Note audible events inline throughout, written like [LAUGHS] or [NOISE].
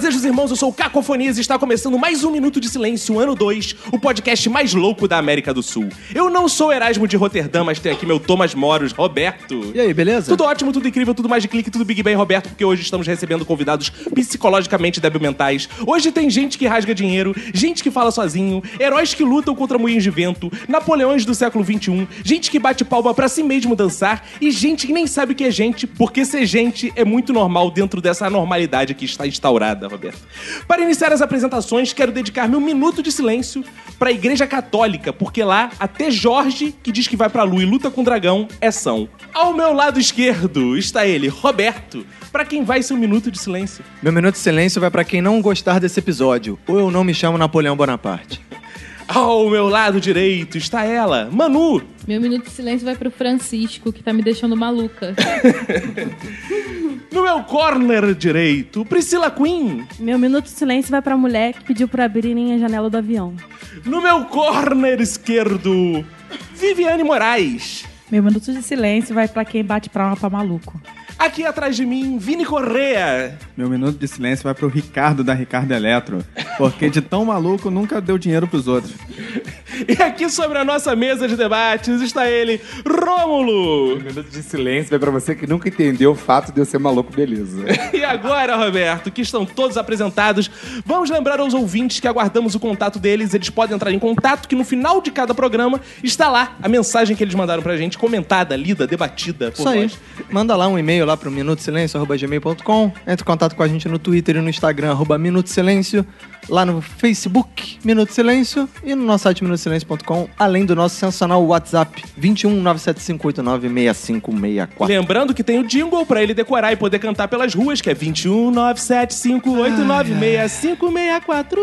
Bem, fazejos irmãos, eu sou o Cacofonias e está começando mais um Minuto de Silêncio, ano 2, o podcast mais louco da América do Sul. Eu não sou Erasmo de Roterdã, mas tenho aqui meu Thomas Moros, Roberto. E aí, beleza? Tudo ótimo, tudo incrível, tudo mais de clique, tudo Big Bang, Roberto, porque hoje estamos recebendo convidados psicologicamente debilmentais. Hoje tem gente que rasga dinheiro, gente que fala sozinho, heróis que lutam contra moinhos de vento, Napoleões do século XXI, gente que bate palma pra si mesmo dançar e gente que nem sabe o que é gente, porque ser gente é muito normal dentro dessa anormalidade que está instaurada, Roberto. Para iniciar as apresentações, quero dedicar meu minuto de silêncio para a Igreja Católica, porque lá até Jorge, que diz que vai pra lua e luta com o dragão, é são. Ao meu lado esquerdo está ele, Roberto, para quem vai ser um minuto de silêncio. Meu minuto de silêncio vai pra quem não gostar desse episódio. Ou eu não me chamo Napoleão Bonaparte. Ao meu lado direito está ela, Manu. Meu minuto de silêncio vai pro Francisco, que tá me deixando maluca. [LAUGHS] No meu corner direito, Priscila Queen. Meu minuto de silêncio vai pra mulher que pediu pra abrirem a janela do avião. No meu corner esquerdo, Viviane Moraes. Meu minuto de silêncio vai pra quem bate palma pra maluco. Aqui atrás de mim, Vini Correa. Meu minuto de silêncio vai pro Ricardo da Ricardo Eletro, porque de tão maluco nunca deu dinheiro pros outros. E aqui sobre a nossa mesa de debates está ele, Rômulo. Um minuto de silêncio vai pra você que nunca entendeu o fato de eu ser maluco, beleza. [LAUGHS] E agora, Roberto, que estão todos apresentados, vamos lembrar aos ouvintes que aguardamos o contato deles. Eles podem entrar em contato, que no final de cada programa está lá a mensagem que eles mandaram pra gente, comentada, lida, debatida por Isso aí. nós. Manda lá um e-mail lá pro minutosilêncio.gmail.com. Entre em contato com a gente no Twitter e no Instagram, arroba Minuto Silêncio. Lá no Facebook, Minuto Silêncio. E no nosso site minutosilêncio.com, além do nosso sensacional WhatsApp, 21 97589 6564. Lembrando que tem o jingle pra ele decorar e poder cantar pelas ruas, que é 21 975896564.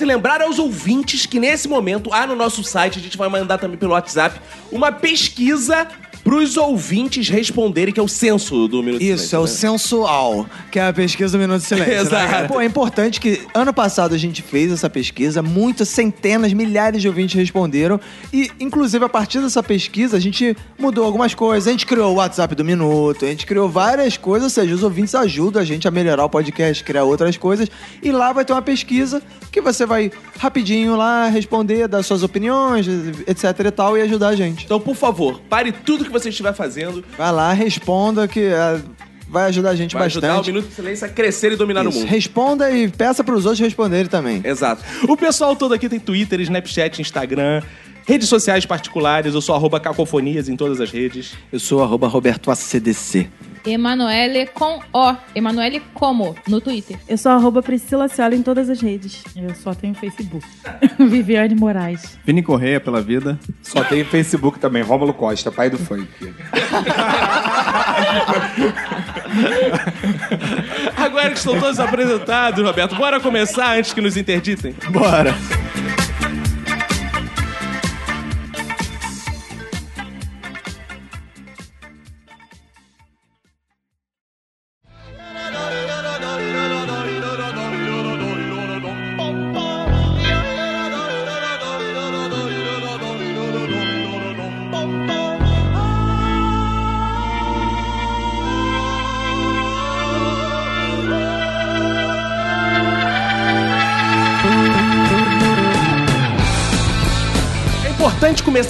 E lembrar aos ouvintes que nesse momento, há no nosso site, a gente vai mandar também pelo WhatsApp, uma pesquisa pros ouvintes responderem, que é o censo do Minuto Isso, é o Silêncio, né? sensual, que é a pesquisa do Minuto Silêncio. né, [LAUGHS] Exato. cara? Pô, é importante que ano passado a gente fez essa pesquisa, muitas, centenas, milhares de ouvintes responderam. E, inclusive, a partir dessa pesquisa, a gente mudou algumas coisas. A gente criou o WhatsApp do Minuto, a gente criou várias coisas, ou seja, os ouvintes ajudam a gente a melhorar o podcast, criar outras coisas. E lá vai ter uma pesquisa que você vai rapidinho lá responder, dar suas opiniões, etc e tal, e ajudar a gente. Então, por favor, pare tudo que você estiver fazendo. Vai lá, responda que é, vai ajudar a gente Vai bastante. ajudar o Minuto de Silêncio a crescer e dominar Isso, o mundo. Responda e peça pros outros responderem também. Exato. O pessoal todo aqui tem Twitter, Snapchat, Instagram, redes sociais particulares. Eu sou arroba cacofonias em todas as redes. Eu sou arroba Roberto ACDC. Emanuele com O. Emanuele como, no Twitter. Eu sou arroba Priscila Ciola em todas as redes. Eu só tenho Facebook. [LAUGHS] Viviane Moraes. Vini Correia pela vida. Só tem Facebook também, Rômulo Costa, pai do funk. Agora que estão todos apresentados, Roberto, bora começar antes que nos interditem? Bora.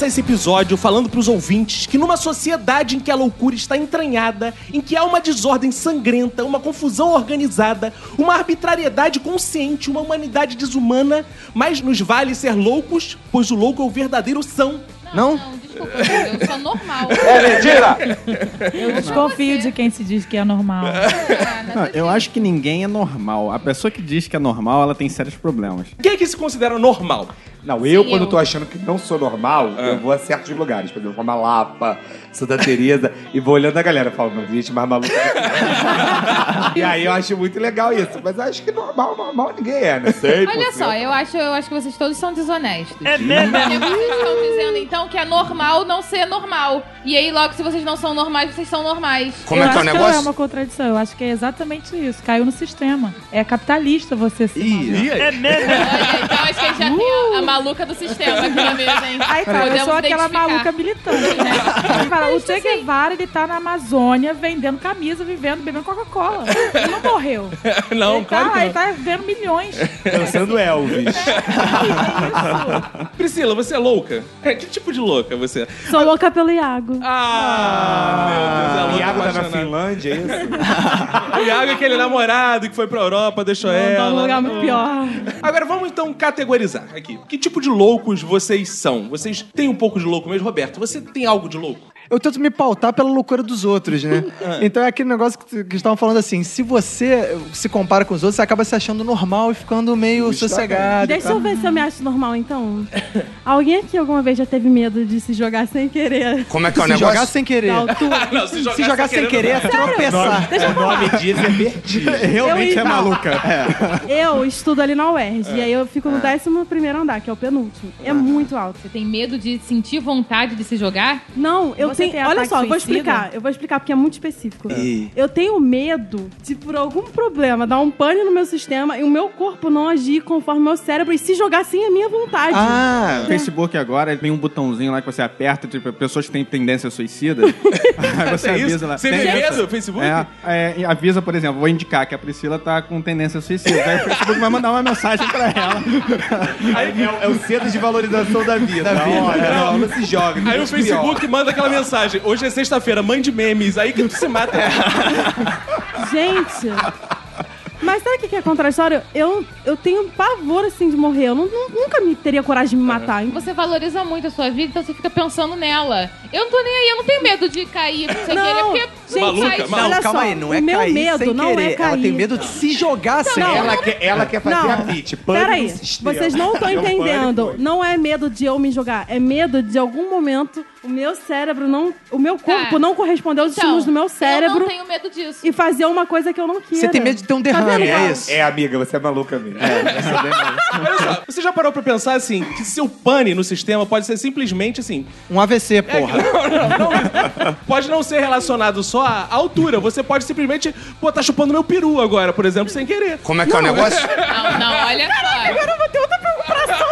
Começar esse episódio falando pros ouvintes que numa sociedade em que a loucura está entranhada, em que há uma desordem sangrenta, uma confusão organizada, uma arbitrariedade consciente, uma humanidade desumana, mas nos vale ser loucos, pois o louco é o verdadeiro são. Não? Não, desculpa, eu sou normal. [LAUGHS] É mentira! Eu desconfio de quem se diz que é normal. Não, eu acho que ninguém é normal. A pessoa que diz que é normal, ela tem sérios problemas. O que é que se considera normal? Não, eu, Sim, quando eu. tô achando que não sou normal, eu vou a certos lugares. Por exemplo, uma Lapa, Santa Teresa, e vou olhando a galera. Falo, não existe mais maluco. [LAUGHS] e aí eu acho muito legal isso. Mas eu acho que normal, normal ninguém é, né? Sei, Olha só, eu acho, eu acho que vocês todos são desonestos. É mesmo? Porque vocês estão dizendo, então, que é normal não ser normal. E aí, logo, se vocês não são normais, vocês são normais. Como eu é que é o negócio? não é uma contradição. Eu acho que é exatamente isso. Caiu no sistema. É capitalista você ser. E aí? Olha, então acho que a gente já tem a, a maluca do sistema aqui na mesa, hein? Aí, cara, eu sou aquela maluca militante, né? [LAUGHS] Cara, o Che Guevara, ele tá na Amazônia vendendo camisa, vivendo, bebendo Coca-Cola. Ele não morreu. [LAUGHS] Não, ele claro tá, que ele não. tá vendo milhões. Dançando Elvis. Priscila, você é louca? É, que tipo de louca você é? Sou louca pelo Iago. Ah, meu Deus, é Iago tá na. Finlândia, é isso? [LAUGHS] O Iago é aquele namorado que foi pra Europa, deixou Tá ela. num lugar muito pior. Agora vamos então categorizar aqui. Que tipo de loucos vocês são? Vocês têm um pouco de louco mesmo, Roberto? Você tem algo de louco? Eu tento me pautar pela loucura dos outros, né? [LAUGHS] Então é aquele negócio que, que estavam falando assim: se você se compara com os outros, você acaba se achando normal e ficando meio sossegado. Deixa tá? eu ver se eu me acho normal, então. Alguém aqui alguma vez já teve medo de se jogar sem querer? Como é que é o Se negócio? jogar sem querer. [LAUGHS] Não, se jogar, Se jogar sem querer, é tropeçar. Deixa eu O nome falar. disso é vertigem. [LAUGHS] Realmente Eu- é maluca. Eu estudo ali na UERJ. E aí eu fico no 11 primeiro andar, que é o penúltimo. É muito alto. Você tem medo de sentir vontade de se jogar? Não, eu Você olha só, eu vou explicar. Eu vou explicar porque é muito específico. Ih. Eu tenho medo de, por algum problema, dar um pane no meu sistema e o meu corpo não agir conforme o meu cérebro e se jogar sem a minha vontade. Ah, O Facebook agora tem um botãozinho lá que você aperta, tipo, pessoas que têm tendência suicida. [LAUGHS] Aí você Tem avisa isso? lá. Você Tem medo, Facebook? É, é, e avisa, por exemplo, vou indicar que a Priscila tá com tendência suicida. Aí o Facebook vai mandar uma mensagem pra ela. Aí é, é o centro de valorização da vida. Olha, não, não se joga. não Aí o deixa pior. Facebook manda aquela mensagem. Hoje é sexta-feira, mande memes. Aí que tu se mata. Gente. Mas sabe o que que é contraditório? Eu, eu tenho pavor, assim, de morrer. Eu não- não- nunca me teria coragem de me matar. Você valoriza muito a sua vida, então você fica pensando nela. Eu não tô nem aí, eu não tenho medo de cair Não, querer, porque gente, Maluca, faz- maluca. olha calma só, aí, não o é meu cair medo sem não querer. é Ela tem cair. medo de se jogar sem. Não. Ela quer, ela quer fazer Não. a pitch. Peraí, vocês não estão É entendendo. Não é medo de eu me jogar, é medo de algum momento o meu cérebro não. O meu corpo Tá. não corresponder aos Então, estímulos do meu Eu cérebro não tenho medo disso. e fazer uma coisa que eu não queira. Você tem medo de ter um Tá derrame, é isso? É, amiga, você é maluca mesmo. Olha só, você já parou pra pensar assim, que seu pane no sistema pode ser simplesmente assim. Um AVC, porra. [LAUGHS] Pode não ser relacionado só à altura. Você pode simplesmente, pô, tá chupando meu peru agora, por exemplo, sem querer. Como é que é o negócio? Não, não, olha só. Agora eu vou ter outra preocupação.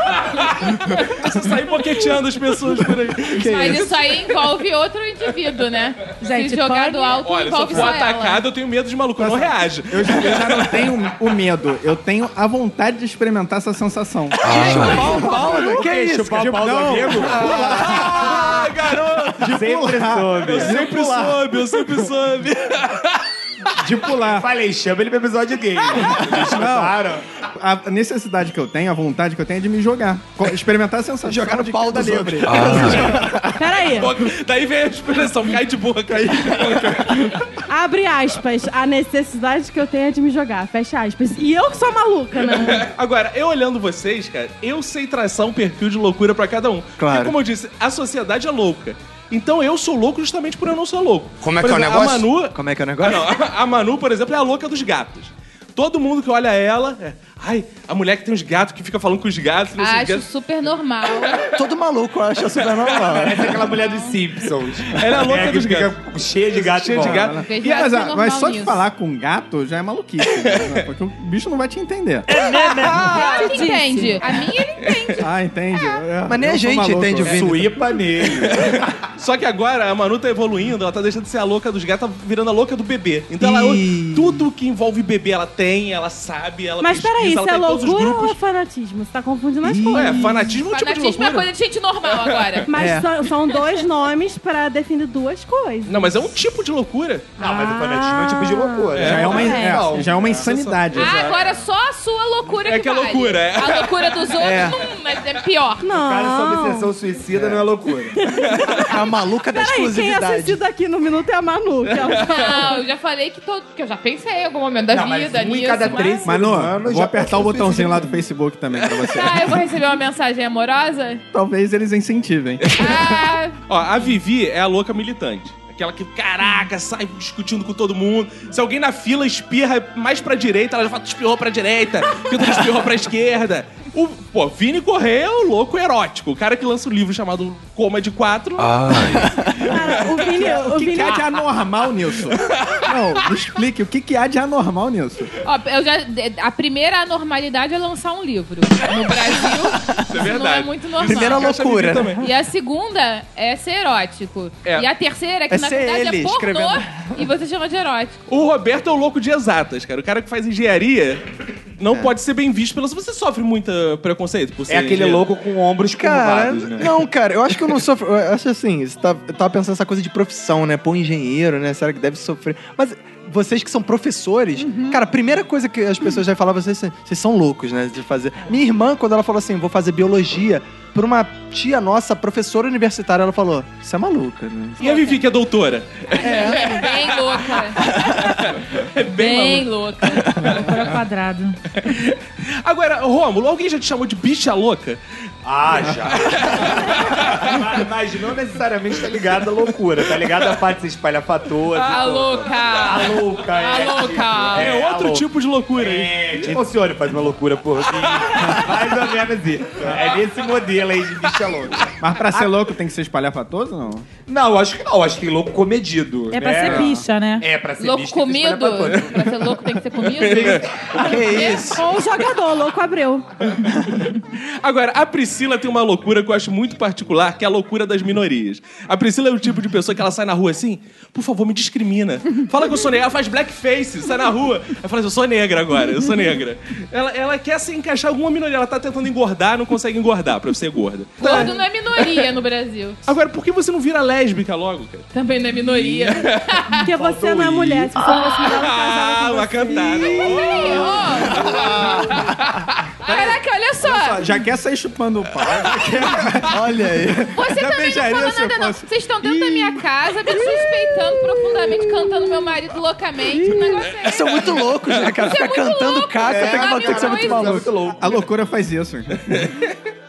[LAUGHS] Você sair boqueteando as pessoas por aí. Mas isso aí envolve outro indivíduo, né? Gente, se jogar pode- do alto Olha, se eu envolve for só atacado, eu tenho medo de maluco, eu não reage. Eu, já- eu já não tenho o medo, eu tenho a vontade de experimentar essa sensação. Chupar o pau, né? Que isso? Chupar o pau do Não. amigo? Ah, garoto! Sempre soube. Eu sempre soube, eu sempre soube. De pular. Falei, chama ele pro episódio gay. Eles chutaram. A necessidade que eu tenho, a vontade que eu tenho é de me jogar. Experimentar a sensação Jogar no de pau queda dos livre. [LAUGHS] Peraí. Daí vem a expressão, cai de boca. Cai de boca. Abre aspas. A necessidade que eu tenho é de me jogar. Fecha aspas. E eu que sou maluca, né? [LAUGHS] Agora, eu olhando vocês, cara, eu sei traçar um perfil de loucura pra cada um. Claro. Porque, como eu disse, a sociedade é louca. Então eu sou louco justamente por eu não ser louco. Como é Por que é o exemplo, negócio? A Manu, Como é que é o Ah, negócio? não. [LAUGHS] A Manu, por exemplo, é a louca dos gatos. Todo mundo que olha ela, é, ai, a mulher que tem uns gatos, que fica falando com os gatos. não sei os Acho gatos. super normal. [LAUGHS] Todo maluco acha super normal. Essa é aquela mulher dos Simpsons. Ela é a louca que dos gatos. cheia de gato. Cheia de gato. Vejo E Mas, ah, normal mas só de falar com um gato já é maluquice. né? Porque o bicho não vai te entender. [LAUGHS] Ele entende. A minha ele entende. Ah, entende. É, Mas nem eu a gente maluco. entende o Vini. Suípa nele. [LAUGHS] Só que agora a Manu tá evoluindo, ela tá deixando de ser a louca dos gatos, tá virando a louca do bebê. Então ela, Ih. tudo que envolve bebê ela tem, ela sabe, ela Mas peraí, isso tá é em todos os loucura ou é fanatismo? Você tá confundindo as coisas. fanatismo é um tipo de Fanatismo é loucura. coisa de gente normal agora. [LAUGHS] Mas É. são, são dois nomes pra definir duas coisas. Não, mas é um tipo de loucura. Não, mas o fanatismo é um tipo de loucura. Já é uma, É. é, já é uma insanidade. Ah, agora só a sua loucura É que que é vale. loucura, é. A loucura dos [LAUGHS] outros É. não, mas é pior. Cara, sobre Não. obsessão suicida não é loucura. É a maluca da Peraí, quem é exclusividade. assistida aqui no Minuto é a Manu. Que ela... Não, eu já falei que, todo, que eu já pensei em algum momento da Não, mas vida um em nisso. cada mas- três Manu, Mano, vou já apertar o botãozinho lá do Facebook também pra você. Ah, eu vou receber uma mensagem amorosa? Talvez eles incentivem. Ah, Ó, a Vivi é a louca militante. Aquela que, caraca, sai discutindo com todo mundo. Se alguém na fila espirra mais pra direita, ela já fala, tu espirrou pra direita, que tu espirrou pra esquerda. O, pô, Vini Correia é o louco erótico. O cara que lança um livro chamado Coma de Quatro. Cara, o [LAUGHS] Vini... O O que, Vini... que há de anormal nisso? Não, me explique, o que, que há de anormal nisso? ó, eu já, a primeira anormalidade é lançar um livro. No Brasil, isso não é verdade. muito normal. Primeira loucura. também. E a segunda é ser erótico. É. E a terceira é que, É na ser verdade, ele é pornô escrevendo. e você chama de erótico. O Roberto é o louco de exatas, cara. O cara que faz engenharia não pode ser bem visto pela. Você sofre muito preconceito por ser É aquele engenheiro? louco com ombros Cara, curvados, né? não, cara, eu acho que eu não sofro. Eu acho assim, você tá, eu tava pensando essa coisa de profissão, né? Pô, engenheiro, né? Será que deve sofrer? Mas vocês que são professores, cara, a primeira coisa que as pessoas já falar, vocês, vocês são loucos, né? De fazer. Minha irmã, quando ela falou assim, vou fazer biologia, por uma tia nossa, professora universitária, ela falou: Você é maluca, né? E a Vivi, que é doutora? Bem louca. [LAUGHS] É bem, Bem louca. Loucura quadrado. Agora, Rômulo, alguém já te chamou de bicha louca? Ah, já. mas, não necessariamente tá ligado à loucura, tá ligado à parte de se espalhafatosa. A A louca. é. A louca. É, É, outro tipo de loucura. É, tipo, o senhor faz uma loucura por mim. [LAUGHS] Mais ou menos isso. É nesse modelo aí de bicha louca. Mas pra ser louco tem que ser espalhafatoso ou não? Não, acho que não. Acho que tem louco comedido. É pra né? ser bicha, né? É, pra ser Louco que ser comido. Pra ser louco tem que ser comido. [LAUGHS] Que isso? Ou o jogador, louco Abreu. Agora, a Priscila tem uma loucura que eu acho muito particular, que é a loucura das minorias. A Priscila é o tipo de pessoa que ela sai na rua assim, por favor, me discrimina. Fala que eu sou ela faz blackface, sai na rua. Ela fala assim, eu sou negra agora, eu sou negra. Ela, ela quer se encaixar alguma minoria, ela tá tentando engordar, não consegue engordar pra ser gorda. Gordo não é minoria no Brasil. [LAUGHS] Agora, por que você não vira lésbica logo, cara? Também não é minoria. [LAUGHS] Porque você não é mulher. Se você fosse mulher, Ah, uma cantada. Peraí, ó. Caraca, olha só. Já quer sair chupando o pau. [LAUGHS] Olha aí. Você Já também não fala nada, não. Vocês estão dentro da minha casa, me suspeitando profundamente, cantando meu marido loucamente. O negócio é São muito loucos, né, cara? Fica muito cantando louco, caca, é. tem que bater que você é muito maluco. A loucura faz isso.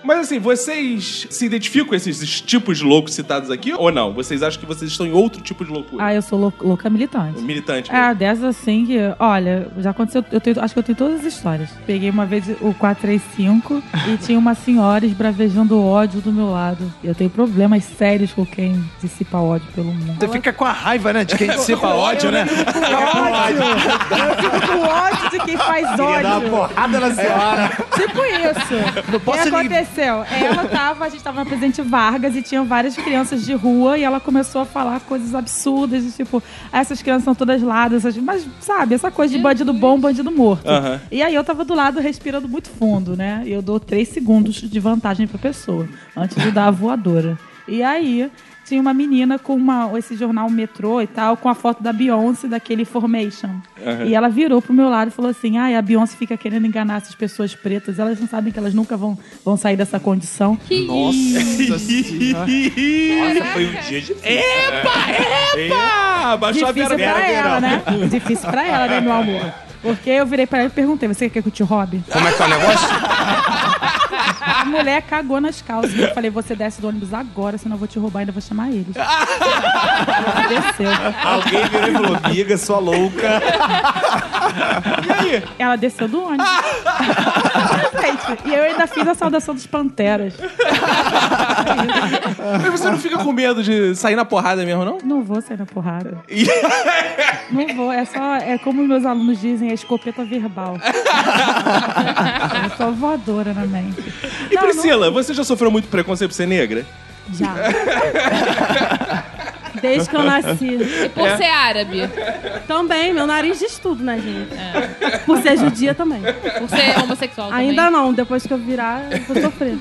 Mas assim, vocês se identificam com esses tipos de loucos citados aqui ou não? Vocês acham que vocês estão em outro tipo de loucura? Ah, eu sou lou- louca militante. Militante. mesmo. É, dessas assim que, olha, já aconteceu, eu tenho- acho que eu tenho todas as histórias. Peguei uma vez o 435 e [LAUGHS] tinha uma senhora esbravejando ódio do meu lado. Eu tenho problemas sérios com quem dissipa ódio pelo mundo. Você fica com a raiva, né? De quem [LAUGHS] dissipa ódio, né? Eu fico com ódio de quem faz Queria dar uma ódio. porrada na senhora. Tipo isso. Não O que posso nem... aconteceu? Ela tava, a gente tava na Presidente Vargas e tinham várias crianças de rua e ela começou a falar coisas absurdas, de tipo, "Ah, essas crianças são todas ladas, essas- mas sabe, essa coisa de bandido bom, bandido morto. Aham. E aí eu tava do lado respirando muito fundo, né? E eu dou três segundos de vantagem pra pessoa, antes de dar a voadora. E aí tinha uma menina com uma, esse jornal metrô e tal, com a foto da Beyoncé, daquele Formation. E ela virou pro meu lado e falou assim: ai, a Beyoncé fica querendo enganar essas pessoas pretas, elas não sabem que elas nunca vão, vão sair dessa condição. Nossa senhora. Nossa, foi um dia difícil. Epa! Epa! Baixou a Difícil Vera pra Vera. ela, né? Difícil pra ela, né, meu amor? Porque eu virei pra ela e perguntei: você quer que eu te roube? Como é que é o negócio? A mulher cagou nas calças. Eu falei: você desce do ônibus agora, senão eu vou te roubar e ainda vou chamar eles. Ela [LAUGHS] desceu. Alguém virou e falou, miga, sua louca. Ela desceu do ônibus. [LAUGHS] E eu ainda fiz a saudação dos panteras. Mas você não fica com medo de sair na porrada mesmo, não? Não vou sair na porrada. [LAUGHS] Não vou, é só. É como meus alunos dizem, é escopeta verbal. eu sou voadora na mente. E Não, Priscila, você já sofreu muito preconceito por ser negra? não- já. [LAUGHS] Desde que eu nasci. E por ser árabe, Também, meu nariz diz tudo, né, gente? Por ser judia também. por ser homossexual também. Ainda não, depois que eu virar, eu vou sofrer.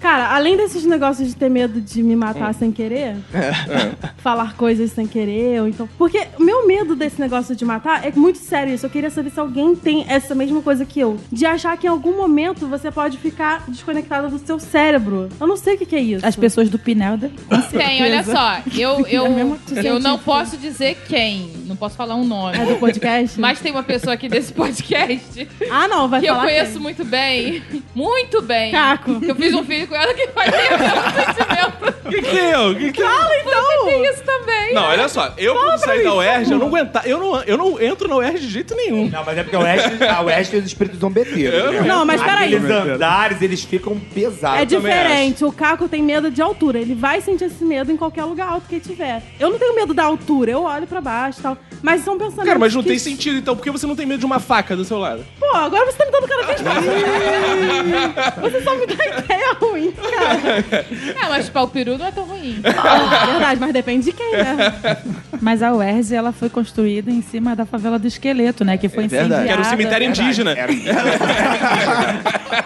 Cara, além desses negócios de ter medo de me matar sem querer, É. [LAUGHS] falar coisas sem querer, ou então. Porque o meu medo desse negócio de matar é muito sério isso. Eu queria saber se alguém tem essa mesma coisa que eu. De achar que em algum momento você pode ficar desconectado do seu cérebro. Eu não sei o que, que é isso. As pessoas do Pinel, com Tem, olha só. Eu, [LAUGHS] eu, É mesmo eu não científico. posso dizer quem. Não posso falar um nome. É do podcast? [LAUGHS] Mas tem uma pessoa aqui desse podcast Ah, não, vai que eu falar. conheço quem? muito bem. Muito bem. Caco. Que eu fiz um filho ela que vai ter o mesmo sentimento. [LAUGHS] O que, que eu? Que que eu? Então. Tem isso também. Não, olha só. Eu, quando saí da UERJ, eu não aguentar. Eu não, eu não entro na UERJ de jeito nenhum. Não, mas é porque o Oeste, a Oeste tem os espíritos zombeteiros. Eu né? Não, mas peraí. Aqueles andares, eles ficam pesados. É diferente. O Caco tem medo de altura. Ele vai sentir esse medo em qualquer lugar alto que ele tiver. Eu não tenho medo da altura. Eu olho pra baixo e tal. Mas são pensamentos Cara, mas não que- tem sentido, então. Por que você não tem medo de uma faca do seu lado? Pô, agora você tá me dando vez mais. [LAUGHS] você só me dá ideia ruim, cara. [LAUGHS] Ah, mas pau peru não é tão ruim. [LAUGHS] Verdade, mas depende de quem, né? Mas a UERJ, ela foi construída em cima da favela do Esqueleto, né? Que foi É incendiada. Que era um cemitério indígena. Era [LAUGHS]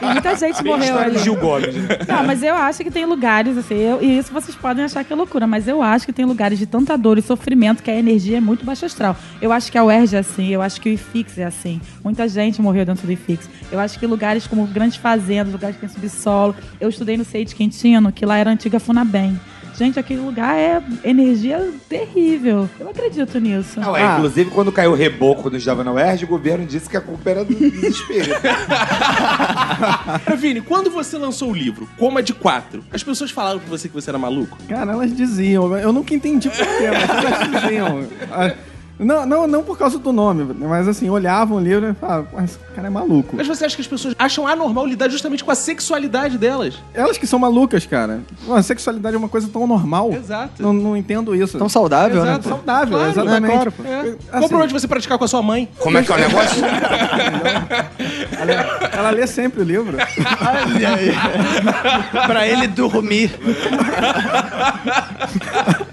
E muita gente morreu ali. Gil Gomes. Não, mas eu acho que tem lugares, assim, eu- e isso vocês podem achar que é loucura, mas eu acho que tem lugares de tanta dor e sofrimento que a energia é muito baixa astral. Eu acho que a UERJ é assim, eu acho que o IFIX é assim. Muita gente morreu dentro do IFIX. Eu acho que lugares como grandes fazendas, lugares que tem subsolo. Eu estudei no CEI de Quintino, que lá era a antiga Funabem. Gente, aquele lugar é energia terrível. Eu acredito nisso. Não, é, Inclusive, quando caiu o reboco quando estava na UERJ, o governo disse que a culpa era do desespero. [LAUGHS] Vini, quando você lançou o livro, Coma de Quatro, as pessoas falaram pra você que você era maluco? Cara, elas diziam, eu nunca entendi por quê, mas elas diziam. [LAUGHS] Não, não, não por causa do nome, mas assim, olhavam o livro e falavam, "Pô, esse cara é maluco. Mas você acha que as pessoas acham anormal lidar justamente com a sexualidade delas? Elas que são malucas, cara. Pô, a sexualidade é uma coisa tão normal. Exato. Não, não entendo isso. Tão saudável, Exato. né? saudável, Claro, exatamente. né? Claro, pô. É. Assim, Qual o problema de você praticar com a sua mãe? Como é que é o negócio? [LAUGHS] ela, ela lê sempre o livro. Olha aí. [LAUGHS] pra ele dormir. [LAUGHS]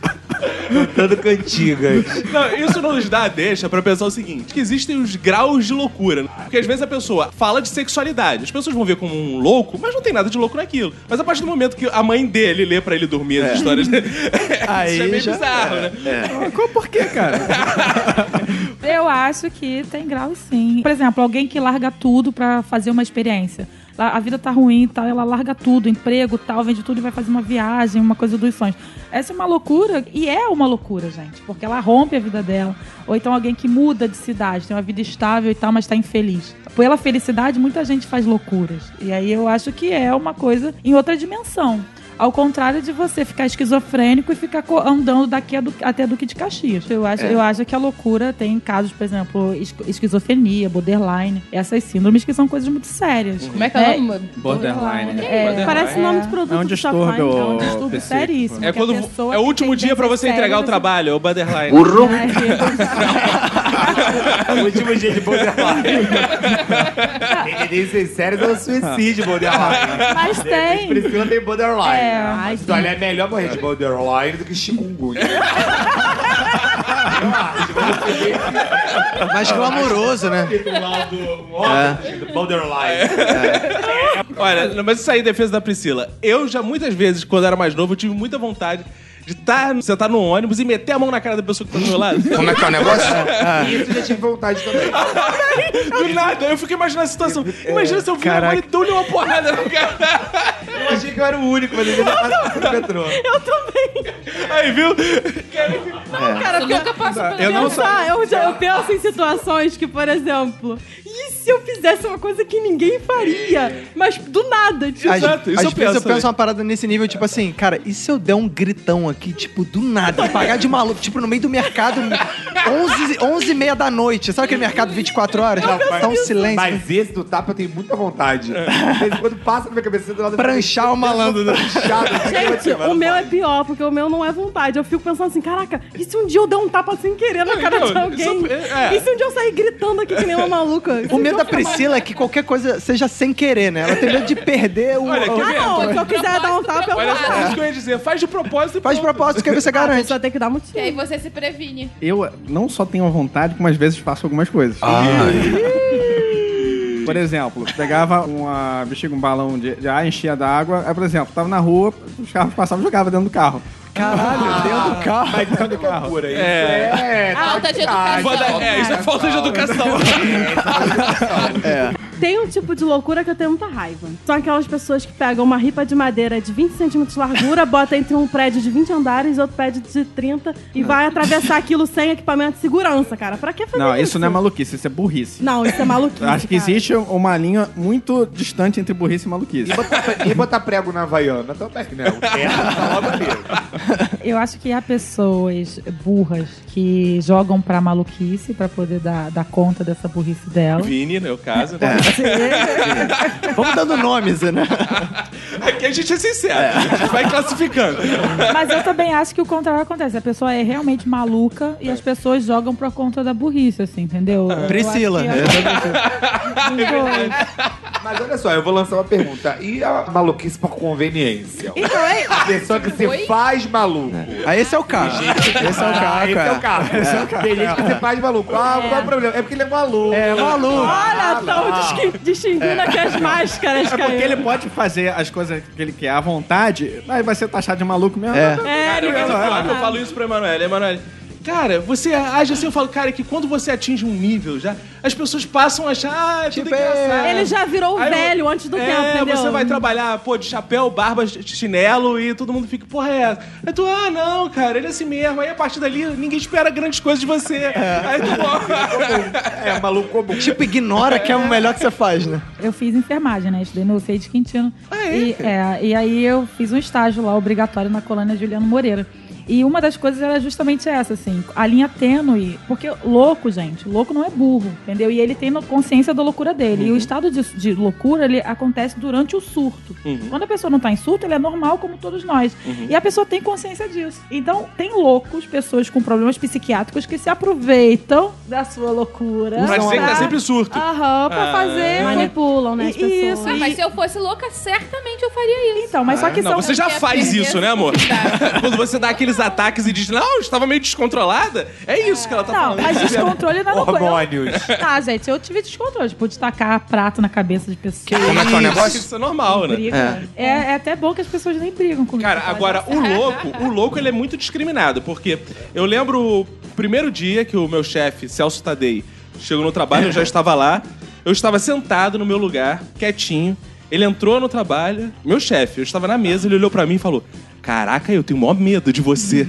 Cantando cantigas. Não, isso nos dá a deixa pra pensar o seguinte: que existem os graus de loucura. Porque às vezes a pessoa fala de sexualidade. As pessoas vão ver como um louco, mas não tem nada de louco naquilo. Mas a partir do momento que a mãe dele lê pra ele dormir as histórias dele, [LAUGHS] Aí isso é meio já- bizarro, né? Ah, Qual por quê, cara? [LAUGHS] Eu acho que tem grau sim. Por exemplo, alguém que larga tudo pra fazer uma experiência. A vida tá ruim e tal, ela larga tudo, emprego tal, vende tudo e vai fazer uma viagem, uma coisa dos sonhos. Essa é uma loucura, e é uma loucura, gente, porque ela rompe a vida dela. Ou então alguém que muda de cidade, tem uma vida estável e tal, mas tá infeliz. Pela felicidade, muita gente faz loucuras. E aí eu acho que é uma coisa em outra dimensão. Ao contrário de você ficar esquizofrênico e ficar andando daqui a Du- até Duque de Caxias. Eu acho, eu acho que a loucura tem casos, por exemplo, es- esquizofrenia, borderline, essas síndromes que são coisas muito sérias. Como é que é o nome? Borderline. É, Parece nome de produto É um do distúrbio. Shopify. é um distúrbio seríssimo. É, quando, é o último dia pra você entregar o sérias- trabalho, é o borderline. O [LAUGHS] último dia de borderline. [LAUGHS] Tendências sérias é o suicídio borderline. Mas tem. Priscila tem borderline. É. Mas olha, é melhor morrer de borderline do que chikungunya. [LAUGHS] Mais clamoroso, né? Do do borderline. Olha, mas isso aí, em defesa da Priscila. Eu já, muitas vezes, quando era mais novo, eu tive muita vontade de estar, sentar no ônibus e meter a mão na cara da pessoa que tá do meu lado. Como é que é o negócio? Isso [LAUGHS] eu já tive vontade também. Do nada, eu fico imaginando a situação. Imagina se eu vi a mãe e dou-lhe uma porrada no cara. Eu achei que eu era o único, mas ele já passa no metrô. Aí, viu? Cara, Isso nunca passou pela Eu minha não Pensar, eu, já, eu penso em situações que, por exemplo, e se eu fizesse uma coisa que ninguém faria? Mas do nada, tipo, Às, Exato, isso às eu vezes penso eu também. penso uma parada nesse nível, tipo assim, cara, e se eu der um gritão aqui, tipo, do nada, pagar de maluco, tipo, no meio do mercado, 11, 11 e meia da noite, sabe aquele mercado 24 horas? tá um silêncio. Mas esse do tapa eu tenho muita vontade. De vez em quando passa na minha cabeça do lado Pranchar o malandro. né? Pranchado. Gente, o meu é pior, porque o meu não é vontade. Eu fico pensando assim, caraca, e se um dia eu der um tapa sem querer na cara não, de alguém? isso é- é. E se um dia eu sair gritando aqui que nem uma maluca? O medo da Priscila é que qualquer coisa seja sem querer, né? Ela tem medo de perder o. Olha, quer Ah, ver? não, se eu quiser dar um tapa, eu Olha vou. só, isso que eu ia dizer. Faz de propósito e Faz de pronto. propósito que aí você A garante. pessoa tem que dar motivo. E aí você se previne. Eu não só tenho a vontade, como às vezes faço algumas coisas. Por exemplo, pegava uma bexiga, um balão de, de ar, enchia d'água. Aí, por exemplo, tava na rua, os carros passavam e jogavam dentro do carro. Caralho, dentro do carro. Mas dentro do carro. Isso É. é. Falta de educação. É, isso é falta de educação. Tem um tipo de loucura que eu tenho muita raiva. São aquelas pessoas que pegam uma ripa de madeira de 20 centímetros de largura, bota entre um prédio de 20 andares e outro prédio de 30 e vai atravessar aquilo sem equipamento de segurança, cara. Pra que fazer Não, isso? isso não é maluquice, isso é burrice. Não, isso é maluquice. Acho que cara. existe uma linha muito distante entre burrice e maluquice. E botar, e botar prego na Havaiana também, né? O terno tá logo ali. [LAUGHS] Eu acho que há pessoas burras que jogam pra maluquice pra poder dar, dar conta dessa burrice dela. Vini, no meu caso. né? [LAUGHS] Vamos dando nomes, né? Aqui a gente é sincero. A gente vai classificando. Mas eu também acho que o contrário acontece. A pessoa é realmente maluca e as pessoas jogam pra conta da burrice, assim, entendeu? Eu Priscila. que é- Os dois. Mas olha só, eu vou lançar uma pergunta. E a maluquice por conveniência? Então, é, A pessoa que se Oi? faz maluco. Aí esse é o caso. Esse é o Ah, caso, esse é o cara. caso. Tem gente que se faz maluco. Ah, qual é o problema? É porque ele é maluco. É maluco. Olha, estão distinguindo aqui as máscaras, É cara. porque ele pode fazer as coisas que ele quer à vontade, aí vai ser taxado de maluco mesmo. É. Cara, eu, ninguém vai eu, falo isso pra Emanuele. Emanuele, cara, você age assim, eu falo, cara, que quando você atinge um nível já, as pessoas passam a achar, ah, é tudo Tipo, engraçado. Ele já virou Aí eu- velho antes do é, tempo, entendeu? você vai trabalhar, pô, de chapéu, barba, chinelo e todo mundo fica, porra, é essa? Aí tu, ah, não, cara, ele é assim mesmo. Aí a partir dali, ninguém espera grandes coisas de você. É. Aí tu, [LAUGHS] pô. É, maluco comum. Tipo, ignora que é o melhor que você faz, né? Eu fiz enfermagem, né? Estudei no CEI de Quintino. Ah, é? E, é, e aí eu fiz um estágio lá, obrigatório, na colônia Juliano Moreira. E uma das coisas era justamente essa, assim, a linha tênue. Porque louco, gente, louco não é burro, entendeu? E ele tem consciência da loucura dele. E o estado de, de loucura, ele acontece durante o surto. Quando a pessoa não tá em surto, ele é normal como todos nós. E a pessoa tem consciência disso. Então, tem loucos, pessoas com problemas psiquiátricos que se aproveitam da sua loucura. Pra dizer que tá sempre surto. Aham, pra Ah. fazer. Manipulam, né, as Isso, pessoas. Ah, mas se eu fosse louca, certamente eu faria isso. Então, mas só que Não, são... você já faz isso, né, amor? [LAUGHS] essa Quando você dá aqueles ataques e diz, não, eu estava meio descontrolada, é isso que ela tá Não, falando. mas descontrole não é uma coisa. Hormônios. Ah, gente, eu tive descontrole. Tipo, de tacar prato na cabeça de pessoas. Como é que é o negócio? Isso é normal, né? Briga. É. é até bom que as pessoas nem brigam comigo. Cara, agora o louco, o louco ele é muito discriminado, porque eu lembro o primeiro dia que o meu chefe, Celso Tadei, chegou no trabalho, eu já estava lá, eu estava sentado no meu lugar, quietinho. Ele entrou no trabalho, meu chefe, eu estava na mesa, ele olhou pra mim e falou: Caraca, eu tenho o maior medo de você.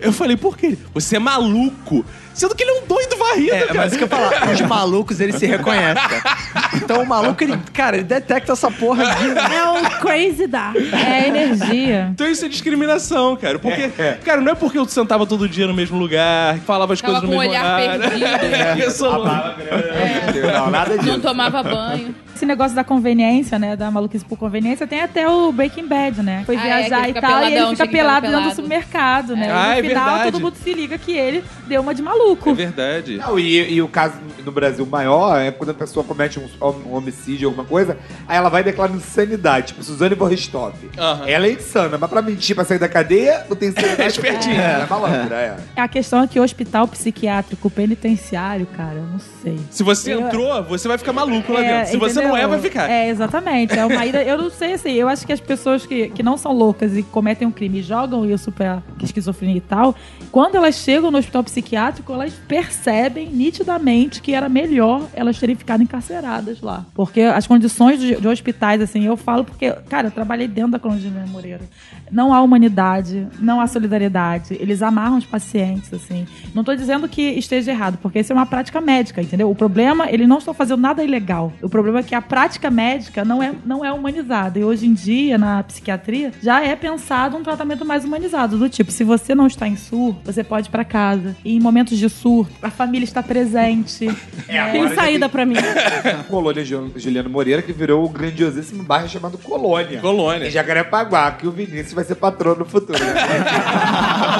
eu falei, por quê? Você é maluco. Sendo que ele é um doido varrido, É, cara. mas isso que eu falar, os malucos, eles se reconhecem, cara. Então o maluco, ele, cara, ele detecta essa porra de... É o crazy da. É energia. Então isso é discriminação, cara. Porque, cara, não é porque eu sentava todo dia no mesmo lugar, falava as Tava coisas no com o mesmo olhar horário. perdido. [LAUGHS] Eu sou. Não, nada disso. Não tomava banho. Esse negócio da conveniência, né? Da maluquice por conveniência, tem até o Breaking Bad, né? Foi Ah, é, viajar e tal, e ele peladão, fica pelado pelado. dentro do supermercado, né? Ah, e é no final, verdade. todo mundo se liga que ele deu uma de maluco. É verdade. Não, e, e o caso no Brasil maior é quando a pessoa comete um, um homicídio, alguma coisa, aí ela vai declarar insanidade, tipo Suzane Borristov. Aham. Ela é insana, mas pra mentir, pra sair da cadeia, não tem [LAUGHS] insanidade. É espertinha. Ela é malandra, é. A questão é que o hospital psiquiátrico penitenciário, cara, eu não sei. Se você Eu- entrou, você vai ficar maluco lá É, dentro. Se você não é, entendeu? vai ficar. É, exatamente. É uma ida. Eu não sei assim. Eu acho que as pessoas que, que não são loucas e cometem um crime e jogam isso pra esquizofrenia e tal, quando elas chegam no hospital psiquiátrico, elas percebem nitidamente que era melhor elas terem ficado encarceradas lá. Porque as condições de, de hospitais, assim, eu falo porque, cara, eu trabalhei dentro da colônia de Moreira. Não há humanidade, não há solidariedade. Eles amarram os pacientes, assim. Não tô dizendo que esteja errado, porque isso é uma prática médica, entendeu? O problema, eles não estão fazendo nada ilegal. O problema é que a prática médica não é, não é humanizada. E hoje em dia, na psiquiatria, já é pensado um tratamento mais humanizado. Do tipo, se você não está em surto, você pode ir pra casa. Em momentos de surto, a família está presente. É, Tem saída pra mim. já [LAUGHS] tem Colônia Ju- Juliano Moreira, que virou o grandiosíssimo bairro chamado Colônia. Colônia. Em Jacarepaguá, que o Vinícius vai ser patrão no futuro. [LAUGHS]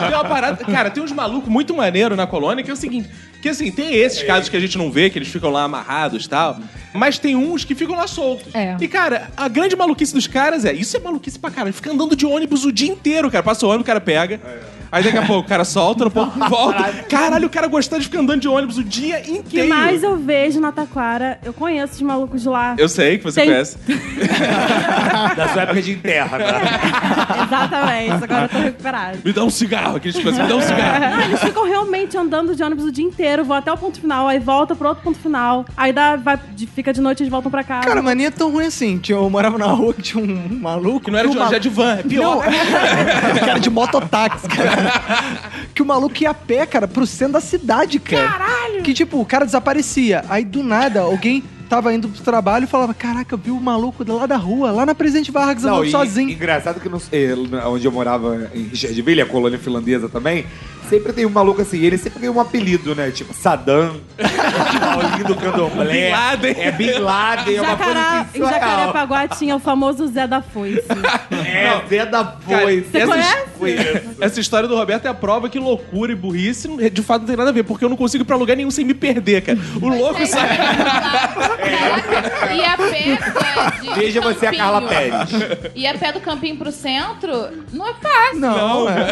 Tem uma parada. Cara, tem uns malucos muito maneiro na colônia que é o seguinte: Que assim, tem esses casos que a gente não vê, que eles ficam lá amarrados e tal. Mas tem uns que ficam lá soltos. É. E, cara, a grande maluquice dos caras é. Isso é maluquice pra caralho. Fica andando de ônibus o dia inteiro, cara. Passa o ônibus, o cara pega. Aí daqui a pouco o cara solta, no pouco [LAUGHS] volta. Caralho, o cara gostando de ficar andando de ônibus o dia O que inteiro. mais eu vejo na Taquara, eu conheço os malucos de lá. Eu sei que você Tem- conhece. [LAUGHS] Da sua época de enterra, tá? [LAUGHS] Exatamente, agora eu tô recuperado. Me dá um cigarro, aqueles coisas, me dá um cigarro. Ah, eles ficam realmente andando de ônibus o dia inteiro, vão até o ponto final, aí volta pro outro ponto final, aí dá, vai, de- fica de noite e eles voltam pra casa. Cara, mas nem é tão ruim assim. Tinha- Eu morava na rua que tinha um maluco. Que não era de o já de van, é pior. Não, cara de mototáxi, cara. [LAUGHS] Que o maluco ia a pé, cara, pro centro da cidade, cara. Caralho! Que tipo, o cara desaparecia. Aí do nada, alguém tava indo pro trabalho e falava: Caraca, eu vi o maluco lá da rua, lá na Presidente Vargas, andando sozinho. Engraçado que no, onde eu morava em Richardville, a colônia finlandesa também, sempre tem um maluco assim, ele sempre ganha um apelido, né? Tipo Saddam, [LAUGHS] Paulinho do Candomblé. Bin Laden. É Bin Laden, é uma coisa Jacará, assim em. Jacarepaguá tinha o famoso Zé da Foice. [LAUGHS] É, Zé da Foice. Você Essas- conhece? Essa história do Roberto é a prova que loucura e burrice não- de fato não tem nada a ver, porque eu não consigo ir pra lugar nenhum sem me perder, cara. O louco sai. [LAUGHS] E a pé é, de Veja você a Carla. Pérez. E a pé do campinho pro centro não é fácil. Não, é.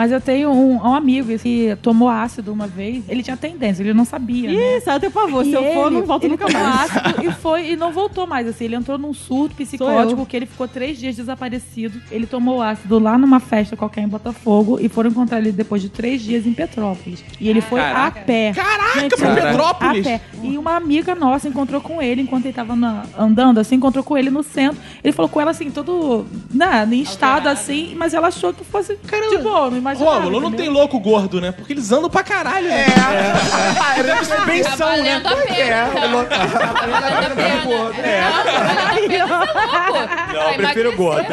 Mas eu tenho um, um amigo que tomou ácido uma vez. Ele tinha tendência, ele não sabia. né? Isso, eu tenho pavor. Se E eu for, não volto ele nunca tomou mais. ácido e foi e não voltou mais. Assim, ele entrou num surto psicótico que ele ficou três dias desaparecido. Ele tomou ácido lá numa festa qualquer em Botafogo e foram encontrar ele depois de três dias em Petrópolis. E ele foi Caraca. a pé. Caraca, pra pra Petrópolis? A pé. E uma amiga nossa encontrou com ele enquanto ele tava na- andando, assim, encontrou com ele no centro. Ele falou com ela assim, todo né, em estado assim, mas ela achou que fosse de boa, imaginava. Rômulo, não entendeu? tem louco gordo, né? Porque eles andam pra caralho, né? É. [LAUGHS] Deve ser bem são, né? valendo a pena. É, então. valendo a pena. Não, valendo a pena ser louco. Não, Pra eu prefiro emagrecer. gordo.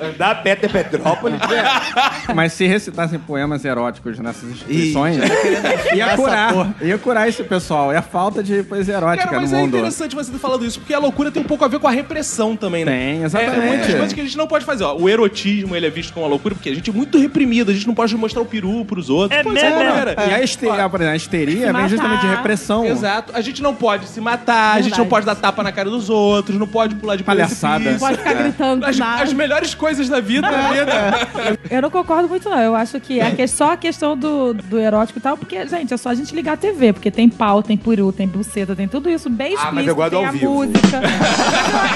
Andar a pé até Petrópolis, né? [LAUGHS] Mas se recitassem poemas eróticos nessas instituições, Ih, ia curar. Ia curar esse pessoal. É a falta de poesia erótica Cara, mas no é mundo. interessante você ter falado isso, porque a loucura tem um pouco a ver com a repressão também, né? Tem, É, exatamente. muitas coisas que a gente não pode fazer. Ó, o erotismo, ele é visto como uma loucura, porque a gente é muito reprimido, a gente não pode mostrar o peru pros outros. Pô, isso é maneira. E a histeria, por exemplo, a histeria vem justamente de repressão. Exato. A gente não pode se matar, a gente não Verdade. pode dar tapa na cara dos outros, não pode pular de Palhaçada. precipício. Pode ficar gritando As, as melhores coisas da vida. Eu não concordo muito, não. Eu acho que é que- só a questão do, do erótico e tal, porque, gente, é só a gente ligar a TV, porque tem pau, tem peru, tem buceta, tem tudo isso bem Ah, explícito, mas eu gosto tem ao a vivo. música.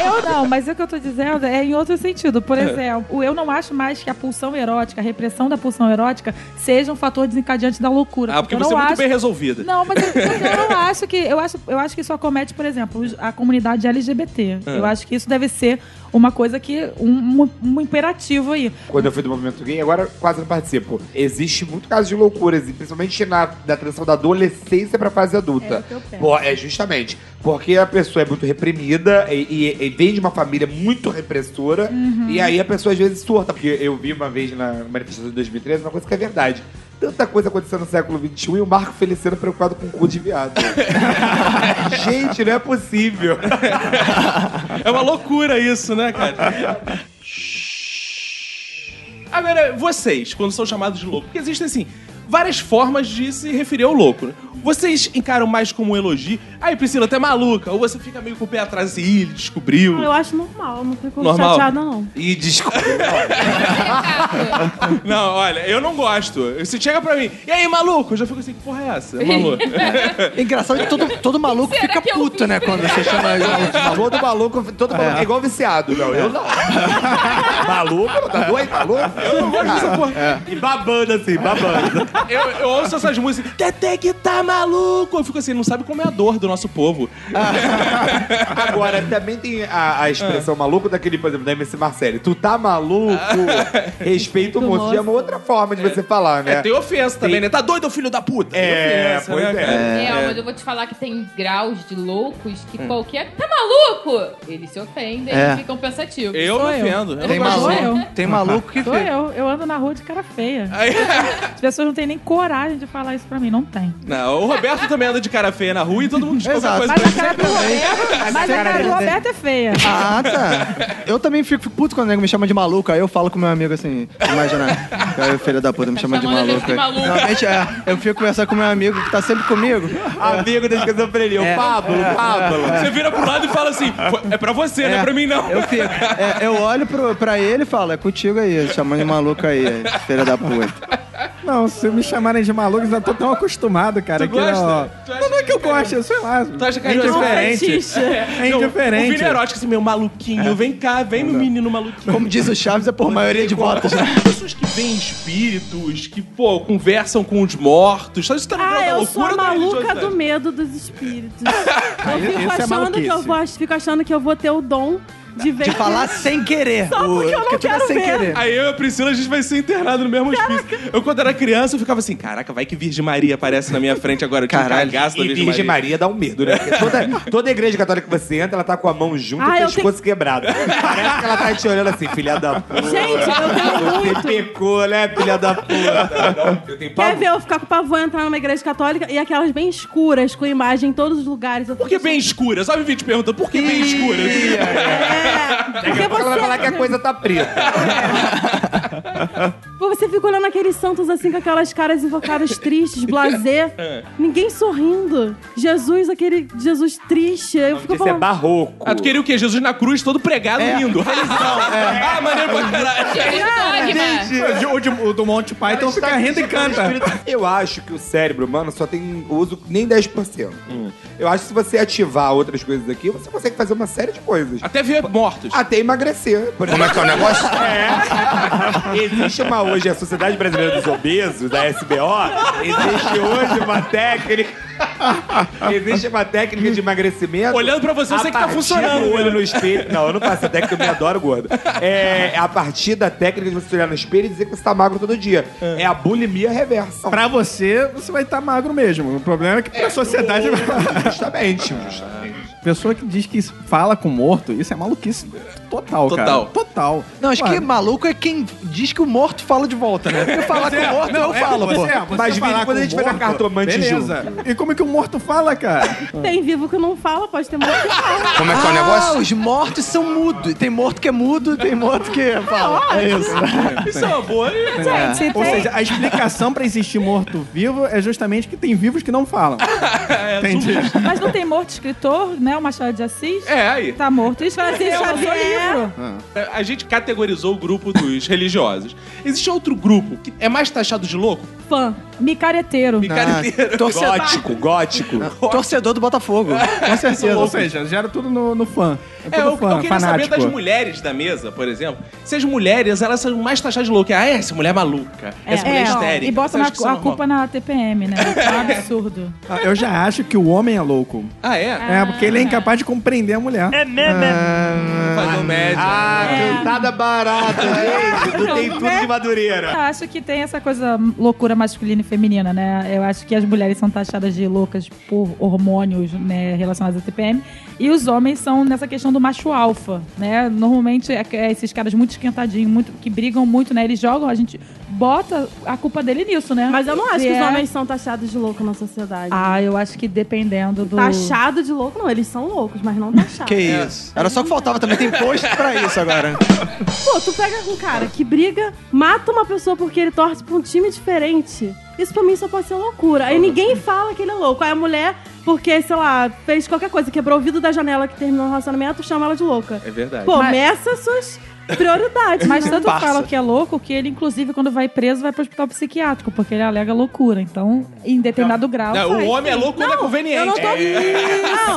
eu, não, mas o que eu tô dizendo é em outro sentido. Por exemplo, eu não acho mais que a pulsão erótica, a repressão da pulsão erótica, seja um fator desencadeante da loucura. Ah, porque eu você é não muito acho... bem resolvida. Não, mas eu, eu não acho que. Eu acho, eu acho que isso acomete, por exemplo, a comunidade LGBT. Ah. Eu acho que isso deve ser uma coisa que. um, um, imperativo aí. Quando eu fui do movimento gay, agora quase não participo. Existe muito caso de loucuras, principalmente na, na transição da adolescência pra fase adulta. É o que eu. Pô, é justamente. Porque a pessoa é muito reprimida e, e- e vem de uma família muito repressora, Uhum. e aí a pessoa às vezes surta. Porque eu vi uma vez na manifestação de 2013 uma coisa que é verdade. Tanta coisa acontecendo no século XXI e o Marco Feliciano preocupado com o cu de viado. [LAUGHS] Gente, não é possível. [LAUGHS] É uma loucura isso, né, cara? Agora, vocês, quando são chamados de louco, porque existem, assim, várias formas de se referir ao louco, né? Vocês encaram mais como um elogio? Aí, Priscila, tu é maluca? Ou você fica meio com o pé atrás assim, "Ih, ele descobriu? Eu acho normal, não fico Normal? chateada, não. E desculpa. [LAUGHS] Não, olha, eu não gosto. Você chega pra mim, e aí, maluco? Eu já fico assim, que porra é essa? É maluco. É [LAUGHS] engraçado que todo, todo maluco Será fica eu puto, né? Quando você chama ele de maluco. Todo maluco, todo maluco é igual viciado. Não, eu não. [LAUGHS] maluco? Tá doido? Maluco? Eu não gosto dessa porra. E babando assim, babando. Eu, eu ouço essas músicas, Tete que tá maluco. Eu fico assim, não sabe como é a dor do nosso povo. [LAUGHS] Agora, também tem a, a expressão maluco daquele, por exemplo, da MC Marcelli. Tu tá maluco? [LAUGHS] Respeito o moço. Já é uma outra forma de você falar, né? É, tem ofensa também, né? Tá doido, filho da puta? Tem É, ofensa, pois né, é. É, mas eu vou te falar que tem graus de loucos que qualquer. Tá maluco? Eles se ofendem É. e ficam pensativos. Eu me ofendo. Eu Tem não gosto Sou maluco, eu. tem maluco que Sou eu. Eu ando na rua de cara feia. As pessoas não têm nem coragem de falar isso pra mim. Não tem. Não, o Roberto também anda de cara feia na rua e todo mundo diz qualquer Exato. coisa Mas pra a cara do Roberto, mas a cara do Roberto é feia. Ah, tá. Eu também fico, fico puto quando o nego me chama de maluco. Aí eu falo com meu amigo assim, imagina. Aí, filho da puta, me chama de chamando a gente maluco. de maluco. Normalmente é. Eu fico conversando com meu amigo que tá sempre comigo. Amigo da esquizofrenia, É. o Pablo, É. Pablo. Você vira pro lado e fala assim: "Foi- é pra você, não é pra mim não. Eu fico. É, eu olho pro, pra ele e falo, é contigo aí, chamando de maluco aí, filha da puta. Não, se me chamarem de maluco, eu já tô tão acostumado, cara. Tu que gosta? Não, Tu não, não é que eu é goste, sei lá. Tu acha que é é indiferente. É Não, indiferente. O Vini é erótico, assim, meu maluquinho, vem cá, vem meu menino maluquinho. Como diz o Chaves, é por maioria de votos, né? Pessoas que veem espíritos, que, pô, conversam com os mortos. Sabe, Isso tá no Ah, eu sou a da maluca do medo dos espíritos. [LAUGHS] Eu fico, é achando que eu vou, fico achando que eu vou ter o dom de. De falar sem querer. Só porque eu não é quero sem ver. querer. Aí eu e a Priscila, a gente vai ser internado no mesmo hospício. Eu, quando era criança, eu ficava assim, caraca, vai que Virgem Maria aparece na minha frente agora. Eu tinha Caralho. da E Virgem, Virgem Maria. Maria dá um medo, né? Porque toda, toda igreja católica que você entra, ela tá com a mão junto Ah, e o pescoço quebrado. Parece que ela tá te olhando assim, filha da puta. Gente, eu tenho Você muito. pecou, né, filha da puta? Eu tenho Quer ver eu ficar com pavor entrar numa igreja católica e aquelas bem escuras, com imagem em todos os lugares. Eu Por que fico bem escura? Só me vi te perguntando, por que bem escura? É, porque Ela vai falar que a você, coisa tá preta. Você fica olhando aqueles santos assim com aquelas caras invocadas tristes, blasé. [LAUGHS] Ninguém sorrindo. Jesus, aquele Jesus triste. Eu fico Isso é falando. barroco. Ah, tu queria o quê? Jesus na cruz, todo pregado, lindo. [LAUGHS] Ah, maneiro pra caralho. De dogma. O, de- o do Monty Python fica rindo e canta. Eu acho que o cérebro humano só tem uso nem 10%. Eu acho que se você ativar outras coisas aqui, você consegue fazer uma série de coisas. Até ver mortos. Até emagrecer. Por Como é que é o negócio? [LAUGHS] Existe uma hoje, a Sociedade Brasileira dos Obesos, da SBO, existe hoje uma técnica. [LAUGHS] Existe uma técnica de emagrecimento. Olhando pra você, eu a sei que tá funcionando, do olho no espelho. Não, eu não faço essa técnica, eu me adoro gordo. É a partir da técnica de você olhar no espelho e dizer que você tá magro todo dia. É, a bulimia reversa. Pra você, você vai estar magro mesmo. O problema é que pra sociedade... [LAUGHS] Justamente, justamente. Pessoa que diz que fala com morto, isso é maluquice total, cara. Total. Total. Não, acho que maluco é quem diz que o morto fala de volta, né? Porque falar com o morto, eu é, falo, você, pô. é, você Mas, Vini, quando a gente vai na cartomante beleza. E como é que o morto fala, cara? Tem vivo que não fala, pode ter morto que fala. Como é que é o Ah, negócio? os mortos são mudos. Tem morto que é mudo, tem morto que fala. É isso. [LAUGHS] Isso é uma boa. Gente, Ou tem- seja, a explicação pra existir morto-vivo é justamente que tem vivos que não falam. Entendi. Mas não tem morto escritor, né? O Machado de Assis? É, aí. Tá morto. Isso Francisco é seu Xavier. livro. A gente categorizou o grupo dos religiosos. Existe outro grupo que é mais taxado de louco? fã. Micareteiro. Micareteiro. torcedor, Gótico, gótico. torcedor do Botafogo. Com certeza. Ou seja, gera tudo no, no fã. É É, eu, fã, eu queria fanático. saber das mulheres da mesa, por exemplo. Se as mulheres, elas são mais taxadas de louca. Ah, é, essa mulher é maluca. Essa mulher é histérica. e bota na- é a normal? culpa na TPM, né? É um absurdo. Ah, Eu já acho que o homem é louco. Ah, é? É, porque ele é incapaz de compreender a mulher. É Fazer um médio. Ah, cantada barata, gente. Não tem tudo de madureira. Eu acho que tem essa coisa loucura masculina e feminina, né? Eu acho que as mulheres são taxadas de loucas por hormônios né, relacionados à TPM. E os homens são nessa questão do macho alfa, né? Normalmente, é, é esses caras muito esquentadinhos, muito, que brigam muito, né? Eles jogam, a gente bota a culpa dele nisso, né? Mas eu não acho que os é- homens são taxados de louco na sociedade. Ah, eu acho que dependendo do... Taxado de louco, não. Eles são loucos, mas não taxados. Que isso. Era só que faltava também. Tem post pra isso agora. [LAUGHS] Pô, tu pega um cara que briga, mata uma pessoa porque ele torce pra um time diferente. Isso pra mim só pode ser loucura. Aí ninguém fala que ele é louco. Aí a mulher, porque, sei lá, fez qualquer coisa, quebrou o vidro da janela que terminou o relacionamento, chama ela de louca. É verdade. Pô, Mas- meça suas prioridades. Mas né? tanto fala que é louco que ele, inclusive, quando vai preso, vai pro hospital psiquiátrico, porque ele alega loucura. Então, em determinado grau. Não, o homem é louco quando é conveniente. Eu não tô, ele Isso! Eu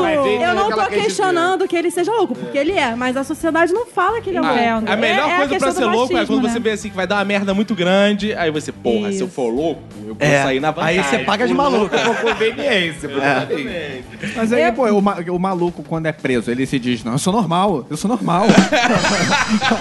não é aquela tô questionando que ele seja louco, porque ele é, mas a sociedade não fala que ele é louco. Entendo. A melhor É- é a coisa pra questão ser louco é quando você né? vê assim que vai dar uma merda muito grande, aí você, porra, se eu Isso. for louco, eu vou É. sair na vantagem. Aí você paga de maluco. Com conveniência. Exatamente. Mas aí, pô, o, ma- o maluco, quando é preso, ele se diz, não, eu sou normal, eu sou normal. [LAUGHS]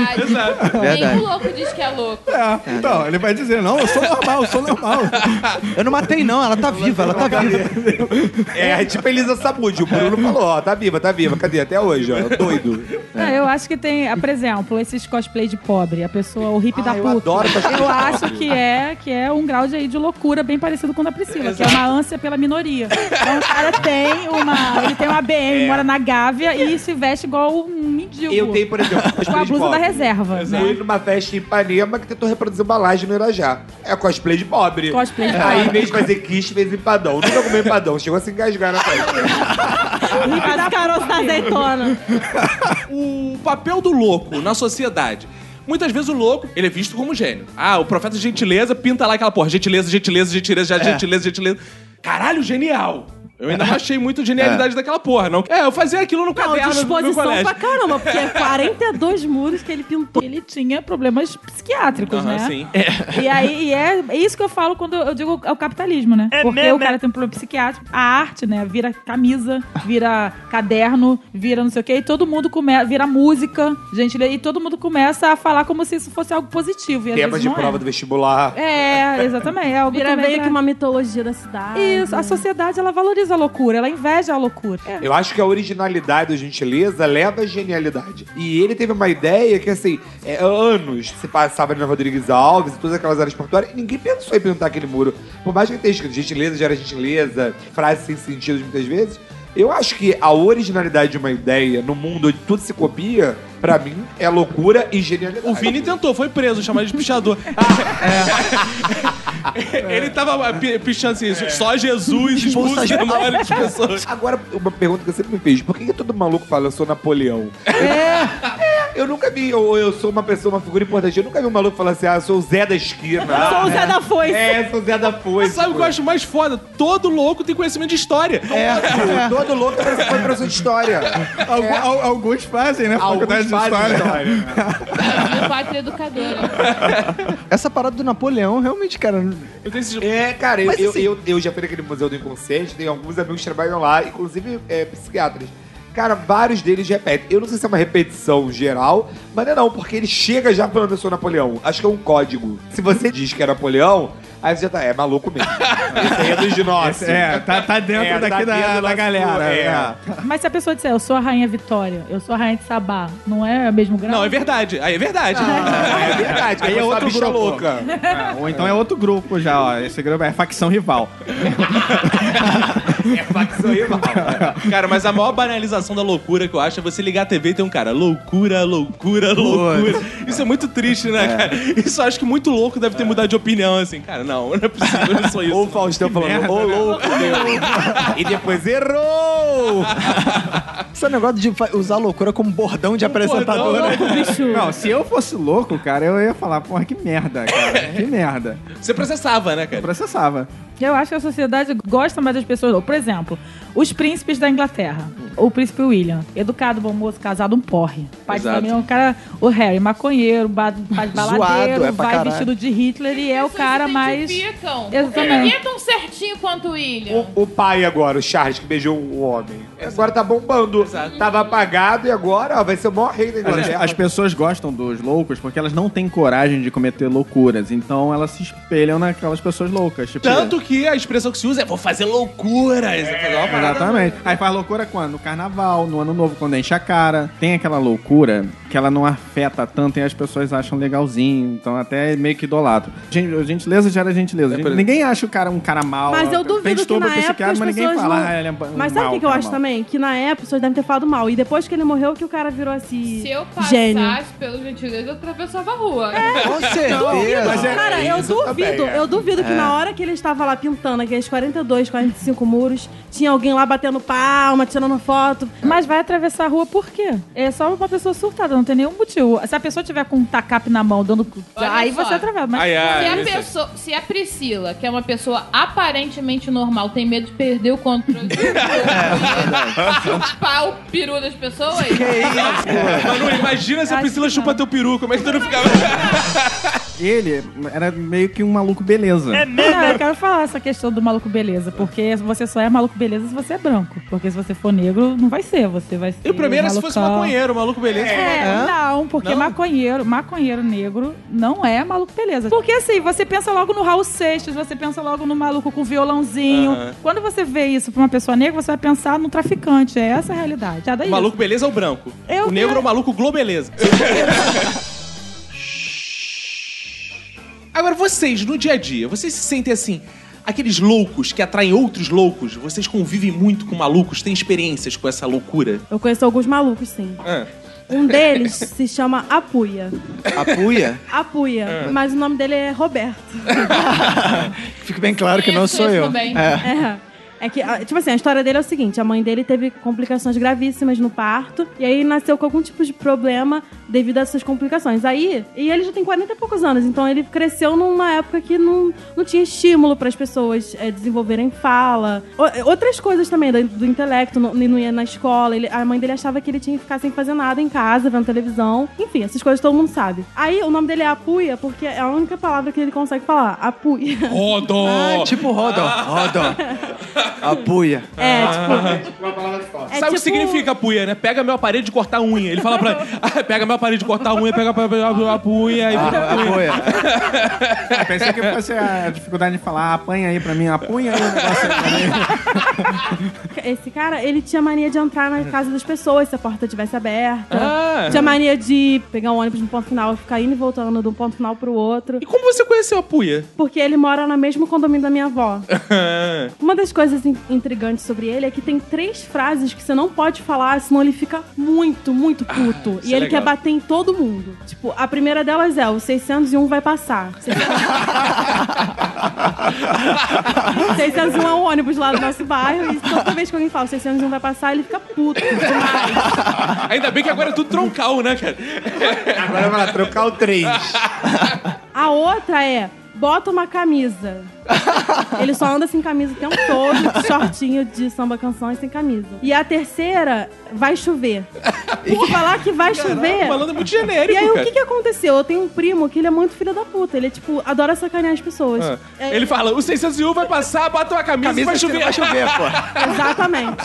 verdade. Verdade. Nenhum louco diz que é louco. É, então, ele vai dizer, não, eu sou normal, eu sou normal. [LAUGHS] Eu não matei, não. Ela tá viva, ela tá viva. É, tipo Elisa Samud. O Bruno falou, ó, tá viva, tá viva. Cadê? Até hoje, ó. Doido. É, eu acho que tem, ah, por exemplo, esses cosplay de pobre, a pessoa, o hippie Ah, da eu puta. adoro Eu acho que é, que é um grau de, aí de loucura bem parecido com o da Priscila, que é uma ânsia pela minoria. Então o cara tem uma. Ele tem uma BM, mora na Gávea e se veste igual um mendigo. Eu tenho, por exemplo, Com a blusa da. Reserva. Fui Né? numa festa em Ipanema que tentou reproduzir uma laje no Irajá. É cosplay de pobre. Cosplay de Aí, pobre. em vez de fazer quiche, fez empadão. Nunca comi empadão. Chegou a se engasgar na festa. [LAUGHS] As caroças da azeitona. o papel do louco na sociedade. Muitas vezes o louco, ele é visto como gênio. Ah, o profeta de gentileza pinta lá aquela porra, gentileza, gentileza, gentileza, já, gentileza, gentileza. Caralho, genial! Eu ainda não achei muito genialidade daquela porra, não. É, eu fazia aquilo no Não, caderno do meu disposição colégio. pra caramba, porque é [LAUGHS] 42 muros que ele pintou. Ele tinha problemas psiquiátricos, Aham, né? sim. E aí, e é, é isso que eu falo quando eu digo é o capitalismo, né? Porque o cara tem um problema psiquiátrico, a arte, né? Vira camisa, vira caderno, vira não sei o quê, e todo mundo começa, vira música, gente, e todo mundo começa a falar como se isso fosse algo positivo. E às Temas vezes de não prova é. do vestibular. É, exatamente. É algo Vira também meio pra- que uma mitologia da cidade. Isso, a sociedade ela valoriza a loucura, ela inveja a loucura. É. Eu acho que a originalidade do Gentileza leva à genialidade. E ele teve uma ideia que, assim, é, anos se passava na Rodrigues Alves e todas aquelas áreas portuárias, e ninguém pensou em pintar aquele muro. Por mais que ele tenha escrito gentileza, gera gentileza, frases sem sentido muitas vezes. Eu acho que a originalidade de uma ideia no mundo onde tudo se copia, pra mim, é loucura e genialidade. O Vini tentou, foi preso, chamado de pichador. [LAUGHS] Ele tava pi- pichando assim, só Jesus expulsa Expulsa demônios de pessoas. Agora, uma pergunta que eu sempre me fiz: por que, que todo maluco fala eu sou Napoleão? É! [LAUGHS] eu nunca vi, ou eu sou uma pessoa, uma figura importante. Eu nunca vi um maluco falar assim, ah, eu sou o Zé da esquina. Sou o Zé da Foice. É, sou o Zé da Foice. Sabe o que eu acho mais foda? Todo louco tem conhecimento de história. É, todo louco foi professor de história. Algu- al- Alguns fazem, né? Faculdade Alguns de fazem História. história. Meu pai é educadora. [LAUGHS] Essa parada do Napoleão, realmente, cara. Eu tenho esse... É, cara, eu, Mas, eu, assim- eu, eu já fui naquele Museu do Inconsciente, tem alguns amigos que trabalham lá, inclusive é, psiquiatras. Cara, vários deles repetem. Eu não sei se é uma repetição geral, mas não é não, porque ele chega já falando eu sou Napoleão. Acho que é um código. Se você diz que é Napoleão, aí você já tá, é maluco mesmo. Esse aí é dos de nós. É, tá, tá dentro É, tá daqui da, dentro da nosso- galera. é. é. Mas se a pessoa disser, eu sou a rainha Vitória, eu sou a rainha de Sabá, não é o mesmo grau? Não, é verdade. Aí é verdade. [LAUGHS] É verdade, Aí é outro bicha grupo. louca. É, ou então é outro grupo já, ó. Esse grupo é facção rival. [LAUGHS] É facção rival. Cara, mas a maior banalização da loucura que eu acho é você ligar a TV e ter um cara, loucura, loucura, loucura. Isso é muito triste, né, cara? Isso eu acho que muito louco deve ter mudado de opinião, assim. Cara, não, não é possível, eu não sou isso. Ou o Faustão falando, ô louco, meu. E depois errou! Esse negócio de usar loucura como bordão de apresentador, né? Bicho. Não, se eu fosse louco, cara, eu ia falar, porra, que merda, cara. [LAUGHS] Que merda. Você processava, né, cara? Processava. Eu acho que a sociedade gosta mais das pessoas. Por exemplo, os príncipes da Inglaterra. O príncipe William, educado, bom moço, casado, um porre. Pai de Exato. família, um cara, o Harry, maconheiro, ba- faz [LAUGHS] Zoado, baladeiro, é pra vai caralho. vestido de Hitler e é o cara mais. Exatamente. Ninguém é tão certinho quanto o William. O, o pai agora, o Charles, que beijou o homem. Agora tá bombando. Exato. Tava apagado e agora ó, vai ser o maior rei da As, Inglaterra. as pessoas gostam dos loucos porque elas não têm coragem de cometer loucuras. Então elas se espelham naquelas pessoas loucas. Tipo, Tanto que a expressão que se usa é vou fazer loucura. Você fazer uma parada- Exatamente. Aí faz loucura quando? No carnaval, no ano novo, quando enche a cara. Tem aquela loucura que ela não afeta tanto e as pessoas acham legalzinho. Então até é meio que idolato. Gen- Gentileza gera gentileza. É, por- Ninguém acha o cara um cara mau. Mas eu duvido que na época as mas ninguém pessoas fala, não... ah, ele é um Mas sabe o que, que eu acho mau. também? Que na época as pessoas devem ter falado mal. E depois que ele morreu, que o cara virou assim... Se eu passasse Gênio. pelo gentileza, eu atravessava a rua. Com [LAUGHS] certeza. Mas é- Cara, eu duvido, também, é. eu duvido que na hora que ele estava lá pintando aqueles 42, 45 muros, tinha alguém lá batendo palma, tirando foto. Mas vai atravessar a rua por quê? É só uma pessoa surtada, não tem nenhum motivo. Se a pessoa tiver com um tacape na mão, dando. Olha aí só. você atravessa. Mas Ai, ai, Se a, isso é- pessoa, se a Priscila, que é uma pessoa aparentemente normal, tem medo de perder o controle do [LAUGHS] corpo e [LAUGHS] chupar o peru das pessoas, Manu, imagina se a Priscila chupa teu peru, como é que tu não ficava? [LAUGHS] Ele era meio que um maluco beleza. É, eu quero falar essa questão do maluco beleza, porque você só é maluco beleza se você é branco. Porque se você for negro, não vai ser. Você vai ser. E o primeiro é se fosse maconheiro, maluco beleza. É, não, porque Não? maconheiro, maconheiro negro não é maluco beleza. Porque assim, você pensa logo no Raul Seixas, você pensa logo no maluco com violãozinho. Aham. Quando você vê isso pra uma pessoa negra, você vai pensar no traficante. É essa a realidade. Já daí O maluco beleza é o branco. Eu o negro quero- é o maluco globeleza. [LAUGHS] Agora, vocês, no dia a dia, vocês se sentem assim, aqueles loucos que atraem outros loucos? Vocês convivem muito com malucos, têm experiências com essa loucura? Eu conheço alguns malucos, sim. Ah. Um deles [LAUGHS] se chama Apuia. Apuia? Apuia. É. Mas o nome dele é Roberto. [LAUGHS] Fique bem claro que não sou eu. É. É. É que, ah, tipo assim, a história dele é o seguinte: a mãe dele teve complicações gravíssimas no parto, e aí nasceu com algum tipo de problema devido a essas complicações. Aí, e ele já tem 40 e poucos anos, então ele cresceu numa época que não, não tinha estímulo para as pessoas é, desenvolverem fala. O- outras coisas também do, do intelecto, não, ele não ia na escola. ele- a mãe dele achava que ele tinha que ficar sem fazer nada em casa, vendo televisão. Enfim, essas coisas todo mundo sabe. Aí o nome dele é Apuia, porque é a única palavra que ele consegue falar: Apuia. Rodo! Ah, tipo rodo, rodo. [LAUGHS] Apuia. É, tipo. Uma palavra só. É Sabe o que tipo- significa puia, né? Pega meu aparelho de cortar unha. Ele fala pra ah, [LAUGHS] pega meu aparelho de cortar unha, pega a, a, a puia e Ah, puia. apoia. Eu pensei que fosse a dificuldade de falar, apanha aí pra mim, apunha aí o negócio aí pra mim. [LAUGHS] Esse cara, ele tinha mania de entrar na casa das pessoas se a porta estivesse aberta. Ah. Tinha mania de pegar um ônibus no ponto final e ficar indo e voltando de um ponto final pro outro. E como você conheceu a puia? Porque ele mora no mesmo condomínio da minha avó. [LAUGHS] Uma das coisas in- intrigantes sobre ele é que tem três frases que você não pode falar, senão ele fica muito, muito puto. isso e é ele legal. quer bater em todo mundo. Tipo, a primeira delas é: o 601 vai passar. [LAUGHS] 601 é um ônibus lá do nosso bairro e toda vez que alguém fala 601 vai passar, ele fica puto demais. Ainda bem que agora é tudo troncal, né, cara? Agora vai lá trocar o 3. A outra é: bota uma camisa. [LAUGHS] Ele só anda sem camisa o tempo todo, de shortinho de samba canção e sem camisa. E a terceira, vai chover. Por falar que vai chover. Falando é muito genérico, E aí, o cara. que que aconteceu? Eu tenho um primo que ele é muito filho da puta. Ele, tipo, adora sacanear as pessoas. Ah. É, Ele fala, o 601 vai passar, bota uma camisa, e Camisa vai chover. vai chover, pô. [LAUGHS] Exatamente.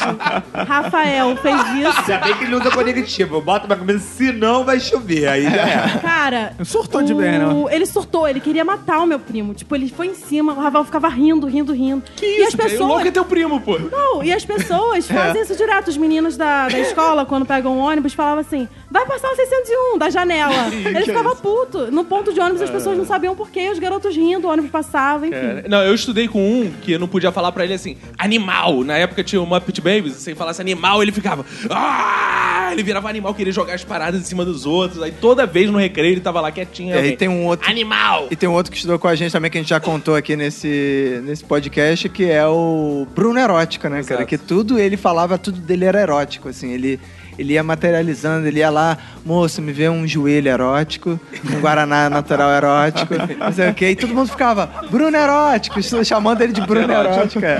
Rafael fez isso. Ainda bem que ele usa conectivo. Bota uma camisa, senão vai chover. Aí já é. Cara. Surtou de o- bem, né? Ele surtou, ele queria matar o meu primo. Tipo, ele foi em cima, o Rafael ficava rindo, rindo, rindo. Que e as isso? O pessoas. louco é teu primo, pô. Não, e as pessoas [LAUGHS] É. fazem isso direto. Os meninos da, da escola, quando pegam um ônibus, falavam assim: vai passar o 601 da janela. [LAUGHS] Ele ficava puto. No ponto de ônibus, as pessoas não sabiam por quê. Os garotos rindo, o ônibus passava, enfim. É, Não, eu estudei com um que eu não podia falar pra ele assim, animal. Na época tinha o Muppet Babies, se ele falasse animal, ele ficava. Ah! Ele virava animal, queria jogar as paradas em cima dos outros. Aí toda vez no recreio ele tava lá quietinho. E aí tem um outro. Animal! E tem um outro que estudou com a gente também, que a gente já contou aqui nesse, nesse podcast, que é o Bruno Erótica, né, cara? Exato. Que tudo ele falava, tudo dele era erótico, assim. Ele, ele ia materializando, ele ia lá, moço, me vê um joelho erótico, um guaraná natural erótico, não sei o quê. E todo mundo ficava, Bruno Erótico, chamando ele de Bruno Erótico. É.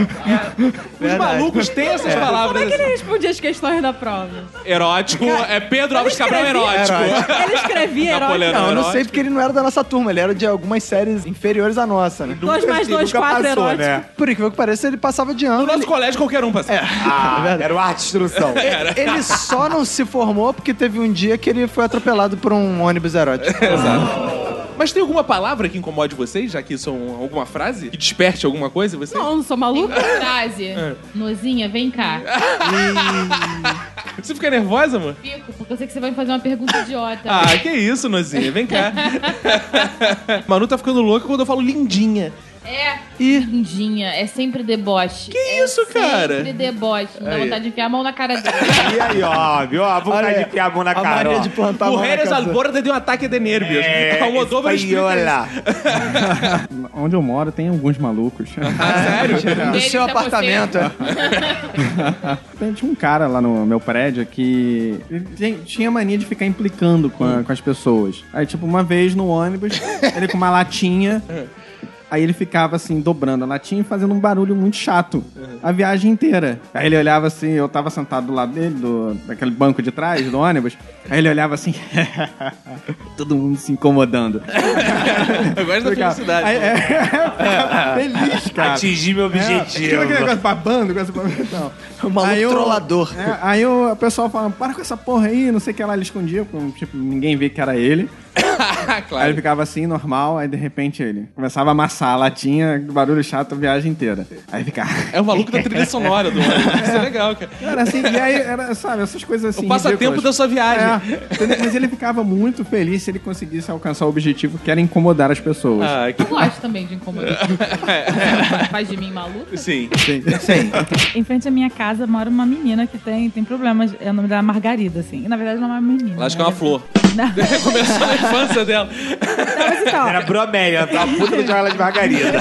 Os Verdade. malucos têm essas Como palavras. é que ele respondia as questões da prova? Erótico, é Pedro Alves Cabral erótico. Ele escrevia erótico. Não, eu não sei porque ele não era da nossa turma, ele era de algumas séries inferiores à nossa, né? Dois mais dois, nunca quatro passou, erótico. né? Por incrível que pareça, ele passava de ano. No nosso ele- colégio qualquer um passava. Ah, era o arte instrução. [LAUGHS] Ele só não se formou porque teve um dia que ele foi atropelado por um ônibus erótico. [LAUGHS] Mas tem alguma palavra que incomode vocês, já que isso é um- alguma frase? Que desperte alguma coisa em vocês? Não, não sou Tem maluca. uma [LAUGHS] frase. Nozinha, vem cá. Você fica nervosa, amor? Fico, porque eu sei que você vai me fazer uma pergunta idiota. Ah, que isso, Nozinha, vem cá. [LAUGHS] Manu tá ficando louca quando eu falo lindinha. É. Ih. Lindinha, é sempre deboche. Que é isso, cara? Sempre deboche. Me dá vontade de enfiar a mão na cara dele. [LAUGHS] E aí, ó, viu? A vontade Olha, de enfiar a mão na a cara, mania ó. de plantar a mão na Mujeres casa. al borde de um ataque de nervios. É, [LAUGHS] Almodóvar espanhola. [LAUGHS] Onde eu moro tem alguns malucos. Ah, sério? No Deles seu é apartamento. é. Tinha um cara lá no meu prédio que tinha mania de ficar implicando com, a- com as pessoas. Aí, tipo, uma vez no ônibus, ele com uma latinha. Aí ele ficava assim, dobrando a latinha e fazendo um barulho muito chato. a viagem inteira. Aí ele olhava assim, eu tava sentado do lado dele, do, daquele banco de trás do ônibus. Aí ele olhava assim, [LAUGHS] todo mundo se incomodando. Eu gosto da felicidade. Aí, é, [LAUGHS] feliz, cara. Atingi meu É, objetivo. aquilo, aquele negócio babando, babando. Não. O [LAUGHS] maluco Aí eu- trollador. É, aí o pessoal fala, para com essa porra aí, não sei o que lá, ele escondia, porque, tipo, ninguém via que era ele. [LAUGHS] Aí claro. ele ficava assim, normal, aí de repente ele começava a amassar a latinha, barulho chato a viagem inteira. Aí ficava. É o maluco da trilha sonora do. Isso é legal, cara. Era assim, e aí, era, sabe, essas coisas assim. O passatempo ridículas. da sua viagem. É, mas ele ficava muito feliz se ele conseguisse alcançar o objetivo que era incomodar as pessoas. Ah, que... Eu gosto também de incomodar. [LAUGHS] Faz de mim maluca? Sim. Sim. Sim. Em frente à minha casa mora uma menina que tem, tem problemas. É o nome dela é Margarida, assim. E, na verdade, não é uma menina. Ela acha que é uma né? flor. [LAUGHS] Começou na infância dela. Mas então, Era bromélia, tá puta que ela de margarida.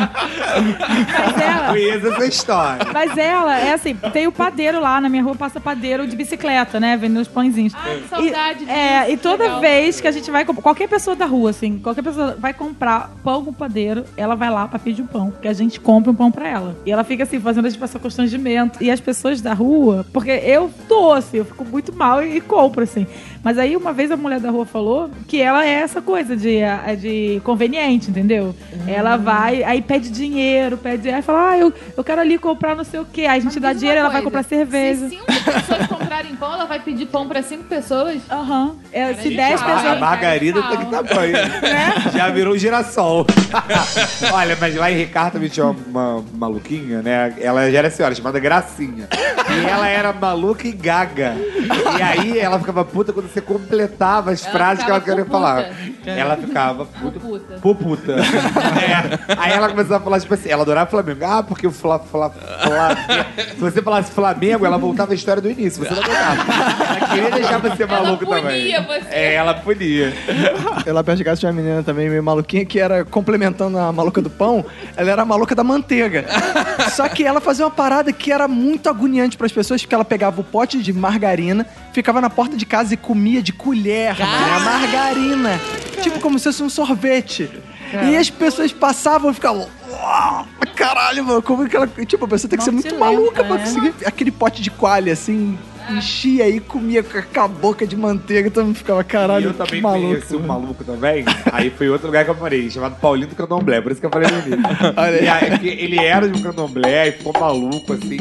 mas ela, Conheço essa história. mas ela é assim, tem o padeiro lá, na minha rua passa padeiro de bicicleta, né? Vendendo os pãezinhos. Ai, que saudade E, é, disso, e toda legal. vez que a gente vai qualquer pessoa da rua, assim, qualquer pessoa vai comprar pão com padeiro, ela vai lá pra pedir um pão, que a gente compra um pão pra ela. E ela fica assim, fazendo a gente passar constrangimento. E as pessoas da rua, porque eu tô assim, eu fico muito mal e, e compro, assim. Mas aí uma vez a mulher da rua falou que ela é essa coisa de, é de conveniente, entendeu? Ela vai, aí pede dinheiro, pede. Aí fala, ah, eu, eu quero ali comprar não sei o quê. Aí a gente Mas dá dinheiro, uma ela vai coisa, comprar cerveja. Se cinco pessoas comprarem pão, ela vai pedir pão pra cinco pessoas? Aham. É, se Cara, 10 gente, A pessoas. margarida tá que tamanho. [LAUGHS] Já virou um girassol. [LAUGHS] Olha, mas lá em Ricardo também tinha uma, uma maluquinha, né? Ela já era senhora, chamada Gracinha. E ela era maluca e gaga. E aí ela ficava puta quando você completava as Ela frases que ela ficava queria puputa. falar. Ela ficava puta. Puta. Puputa. [LAUGHS] É. Aí ela começou a falar, tipo assim, ela adorava Flamengo. Ah, porque o Fla, Fla, Fla- Se você falasse Flamengo, ela voltava a história do início. Você não aguentava. Ela queria deixar você Ela maluco também. punia você. É, ela punia. Eu lá perto de casa tinha uma menina também meio maluquinha que era complementando a maluca do pão, ela era a maluca da manteiga. Só que ela fazia uma parada que era muito agoniante pras pessoas, porque ela pegava o pote de margarina, ficava na porta de casa e comia de colher, né, a margarina. Tipo como se fosse um sorvete. E as pessoas passavam e ficavam. "Uau, Caralho, mano, como que ela. Tipo, a pessoa tem que ser muito maluca lenta, pra né? conseguir aquele pote de coalha, assim, enchia e comia com a boca de manteiga, todo mundo ficava, caralho, E eu que também maluco. conheci um maluco também. Aí foi outro lugar que eu morei, chamado Paulinho do Candomblé. Por isso que eu falei no início. [LAUGHS] E aí, ele era de um candomblé e ficou maluco, assim.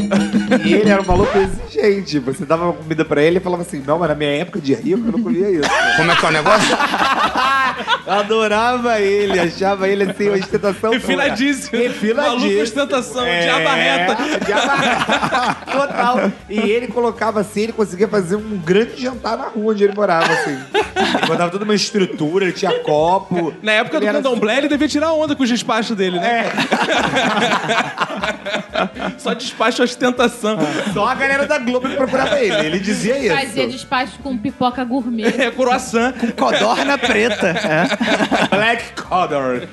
E ele era um maluco exigente. Você dava uma comida pra ele e falava assim: Não, mas na minha época de rico eu não comia isso. Como é que é o negócio? [LAUGHS] Eu adorava ele, achava ele assim, uma ostentação. Refinadíssimo. toda. Refinadíssimo. Maluco ostentação, diaba reta. diaba reta. [LAUGHS] Total. E ele colocava assim, ele conseguia fazer um grande jantar na rua onde ele morava, assim. Ele [LAUGHS] botava toda uma estrutura, ele tinha copo. Na época Ele do candomblé, ele devia tirar onda com os despachos dele, né? É, [LAUGHS] Só despacho ostentação. só a galera da Globo que procurava ele. Ele dizia isso. Fazia despacho com pipoca gourmet. [LAUGHS] É, croissant. Codorna preta. É. Black Codor.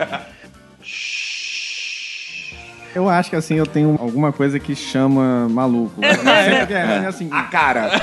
Eu acho que assim, eu tenho alguma coisa que chama maluco. É, porque, é, assim, A cara. [LAUGHS]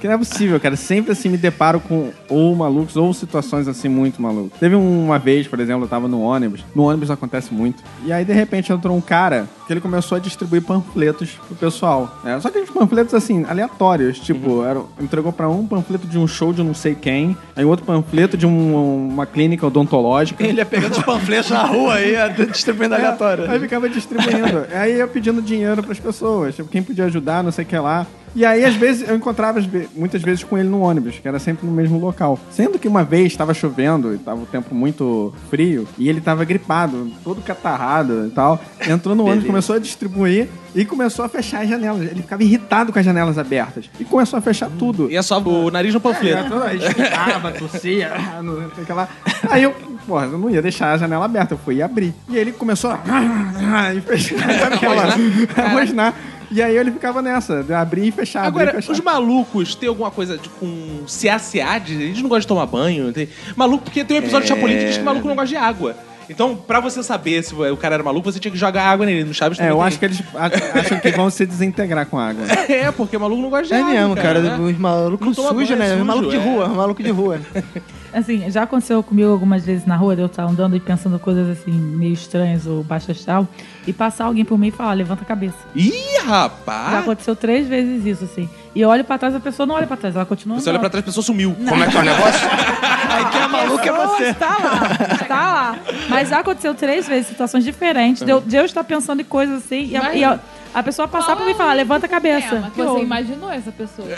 que não é possível, cara. Sempre assim me deparo com ou malucos ou situações assim muito malucas. Teve uma vez, por exemplo, eu tava no ônibus. No ônibus acontece muito. E aí, de repente, entrou um cara que ele começou a distribuir panfletos pro pessoal. né? Só que uns panfletos assim, aleatórios. Tipo, era, entregou pra um panfleto de um show de não sei quem, aí outro panfleto de um- uma clínica odontológica. Ele ia pegando os panfletos na rua e ia distribuindo É, Aí ficava distribuindo. aí eu pedindo dinheiro pras pessoas. Tipo, quem podia ajudar, não sei o que lá. E aí, às vezes, eu encontrava muitas vezes com ele no ônibus, que era sempre no mesmo local. Sendo que uma vez estava chovendo e tava o tempo muito frio, e ele tava gripado, todo catarrado e tal. Entrou no [LAUGHS] ônibus, começou a distribuir e começou a fechar as janelas. Ele ficava irritado com as janelas abertas. E começou a fechar tudo. E é só o nariz no panfleto. Aí espirrava, tossia, não sei o que lá. Aí eu, porra, eu não ia deixar a janela aberta, eu fui abrir. E ele começou a. [LAUGHS] e fechar a [LAUGHS] janela. A rosnar. E aí ele ficava nessa, abrir e fechar, Agora, e fechar. os malucos têm alguma coisa de, com CACA? de- Eles não gostam de tomar banho. Tem... Maluco, porque tem um episódio de Chapolin que diz que maluco não gosta de água. Então, pra você saber se o cara era maluco, você tinha que jogar água nele. No Chaves É, eu tem. acho que eles acham que vão se desintegrar com água. [LAUGHS] É, porque maluco não gosta de É água. mesmo, cara. né? Os malucos sujos, né? sujo, maluco de é. rua, maluco de rua. [LAUGHS] Assim, já aconteceu comigo algumas vezes na rua, de eu estar andando e pensando coisas assim, meio estranhas ou baixo astral, e passar alguém por mim e falar, levanta a cabeça. Ih, Já rapaz! aconteceu três vezes isso, assim. E eu olho pra trás, a pessoa não olha pra trás, ela continua Você olha pra trás, a pessoa sumiu. Como é que é o negócio? [LAUGHS] Aí quem é maluco é pessoa você. Está lá, está lá. Mas já aconteceu três vezes, situações diferentes, de eu, de eu estar pensando em coisas assim, e a, e a- a pessoa passar por mim e falar, levanta a cabeça. Problema, Que Você houve? imaginou essa pessoa. [LAUGHS]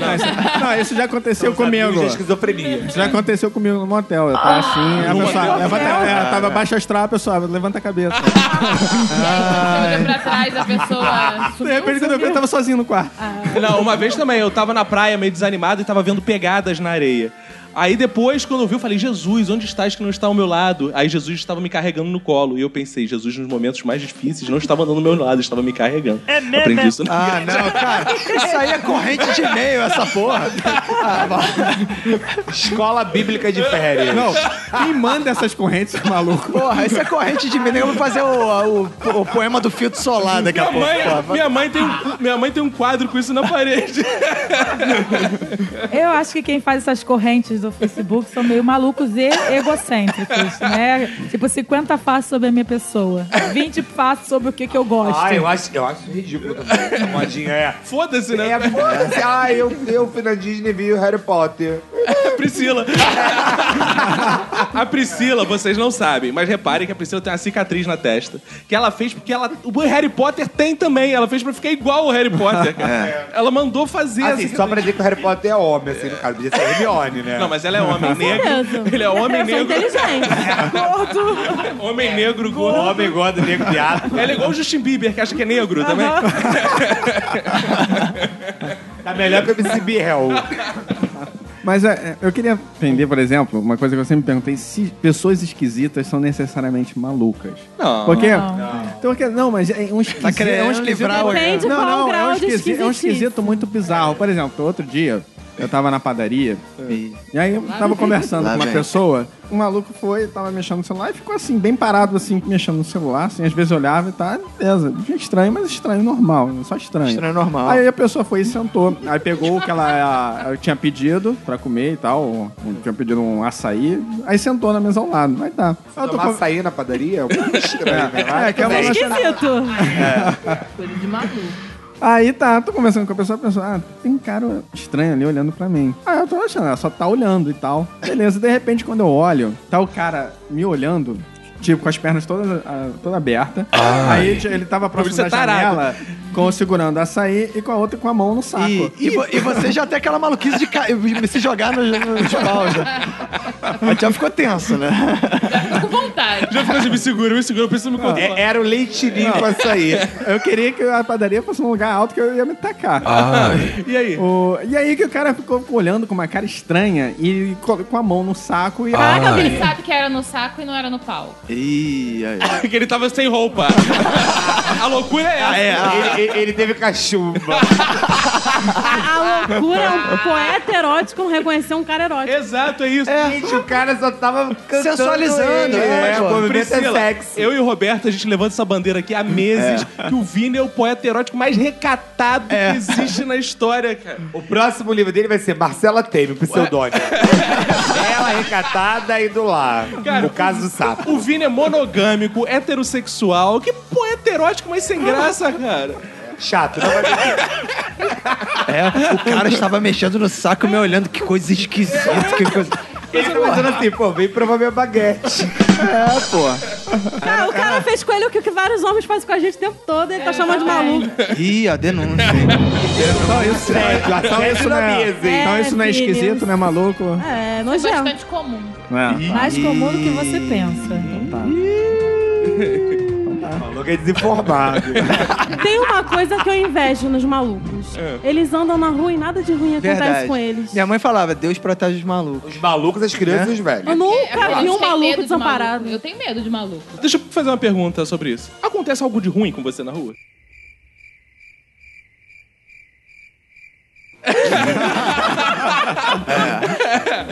Não, isso, não, isso já aconteceu amigos comigo. esquizofrenia. Isso já aconteceu comigo no motel. Eu tava assim, a no pessoa motel? levanta, é, tava baixo astral, a pessoa levanta a cabeça. [LAUGHS] Você olha pra trás, a pessoa [LAUGHS] De sumiu. repente, quando eu vi, eu tava sozinho no quarto. Não, uma vez também, eu tava na praia meio desanimado e tava vendo pegadas na areia. Aí depois, quando eu vi, eu falei, Jesus, onde estás que não está ao meu lado? Aí Jesus estava me carregando no colo. E eu pensei, Jesus, nos momentos mais difíceis, não estava andando ao meu lado, estava me carregando. É mesmo? Aprendi isso na Ah, não, cara. Isso aí é corrente de e-mail, essa porra. Ah, Escola Bíblica de Férias. Não, quem manda essas correntes, maluco? porra, isso é corrente de e-mail. Eu vou fazer o, o, o poema do filtro solar daqui a Minha pouco. mãe, porra. minha, mãe tem um, minha mãe tem um quadro com isso na parede. Eu acho que quem faz essas correntes do Facebook são meio malucos e egocêntricos, né? Tipo, 50 fatos sobre a minha pessoa, 20 fatos sobre o que, que eu gosto. Ah, eu acho, eu acho ridículo também. Essa modinha é. Foda-se, né? É, foda-se. Ah, eu, eu fui na Disney e vi o Harry Potter. [LAUGHS] Priscila. a Priscila, vocês não sabem, mas reparem que a Priscila tem uma cicatriz na testa. Que ela fez porque ela. O Harry Potter tem também. Ela fez pra ficar igual o Harry Potter, cara. Ela mandou fazer a Assim, só pra dizer que o Harry Potter é homem, assim, no caso. Podia ser Hermione, né? Não, mas ela é homem negro. Ele é homem Eu sou negro. inteligente. [LAUGHS] Homem negro, gordo. Homem gordo, negro, viado. Ela é igual o Justin Bieber, que acha que é negro também. [LAUGHS] Tá melhor que o MC Biel. Mas é, é, eu queria entender, por exemplo, uma coisa que eu sempre perguntei: se pessoas esquisitas são necessariamente malucas. Não. Porque. Não. Então, porque- não, mas é um esquisito. Tá é um esquisito. livrar o- Depende não, qual não, grau é um, de esquisito, é um esquisitice. esquisito muito bizarro. Por exemplo, outro dia, eu tava na padaria. E aí eu tava conversando com uma pessoa, um maluco foi, tava mexendo no celular e ficou assim, bem parado, assim, mexendo no celular, assim, às vezes olhava e tá, beleza. Estranho, mas estranho normal, só estranho. Estranho normal. Aí a pessoa foi e sentou. Aí pegou o que ela, tinha pedido pra comer e tal. um- Tinha pedido um açaí. Aí sentou na mesa ao lado. Aí tá. Eu tô Tomar com- açaí na padaria é um pouco estranho, né? É, que é uma Esquisito. Coisa de maluco. Aí tá, tô conversando com a pessoa, a pessoa, ah, tem cara estranho ali olhando pra mim. Aí eu tô achando, ela só tá olhando e tal. Beleza, de repente quando eu olho, tá o cara me olhando, tipo, com as pernas todas, ah, toda aberta. Aí t- ele tava próximo da tarado. janela, com, segurando açaí e com a outra com a mão no saco. E, e, vo- e você já tem aquela maluquice de ca- se jogar nos paus. né? Aí já ficou tenso, né? Tô com vontade. Já ficou assim, me segura, me segura, eu preciso me controlar. É, era o leitinho com açaí. Eu queria que a padaria fosse um lugar alto que eu ia me tacar. E aí? O- e aí que o cara ficou olhando com uma cara estranha e co- com a mão no saco e... Caraca, ele sabe que era no saco e não era no pau. Ih, aí. [LAUGHS] que ele tava sem roupa. [LAUGHS] A loucura é essa. Ele, ele- ele teve cachumba. A, a loucura é um poeta erótico reconhecer um cara erótico. Exato, é isso. Gente, o cara só tava cantando Sensualizando, ele, é, né? pô. O movimento é Priscila, sexy. eu e o Roberto, a gente levanta essa bandeira aqui há meses que o Vini é o poeta erótico mais recatado que existe na história, cara. O próximo livro dele vai ser Marcela Temer, o pseudônimo. Ela recatada e do lar. Cara, o caso do sapo. O Vini é monogâmico, heterossexual. Que poeta erótico, mas sem graça, cara. Chato, não vai ver. É, o cara estava mexendo no saco, me olhando, que coisa esquisita, que coisa... Ele tá pensando assim, pô, vem provar minha baguete. É, pô. Cara, o cara fez com ele o que vários homens fazem com a gente o tempo todo, ele tá chamando de maluco. Ih, a denúncia. Então isso, Sério, então sério isso na não é, mesa, hein? então isso não é esquisito, não é maluco? É, É nojento. bastante comum. É. Mais comum do que você pensa. Maluco é desinformado. [LAUGHS] Tem uma coisa que eu invejo nos malucos. Eles andam na rua e nada de ruim acontece Verdade. com eles. Minha mãe falava, Deus protege os malucos. Os malucos, as crianças e os velhos. Eu nunca É, vi a um maluco desamparado. Eu tenho medo de maluco. Deixa eu fazer uma pergunta sobre isso. Acontece algo de ruim com você na rua?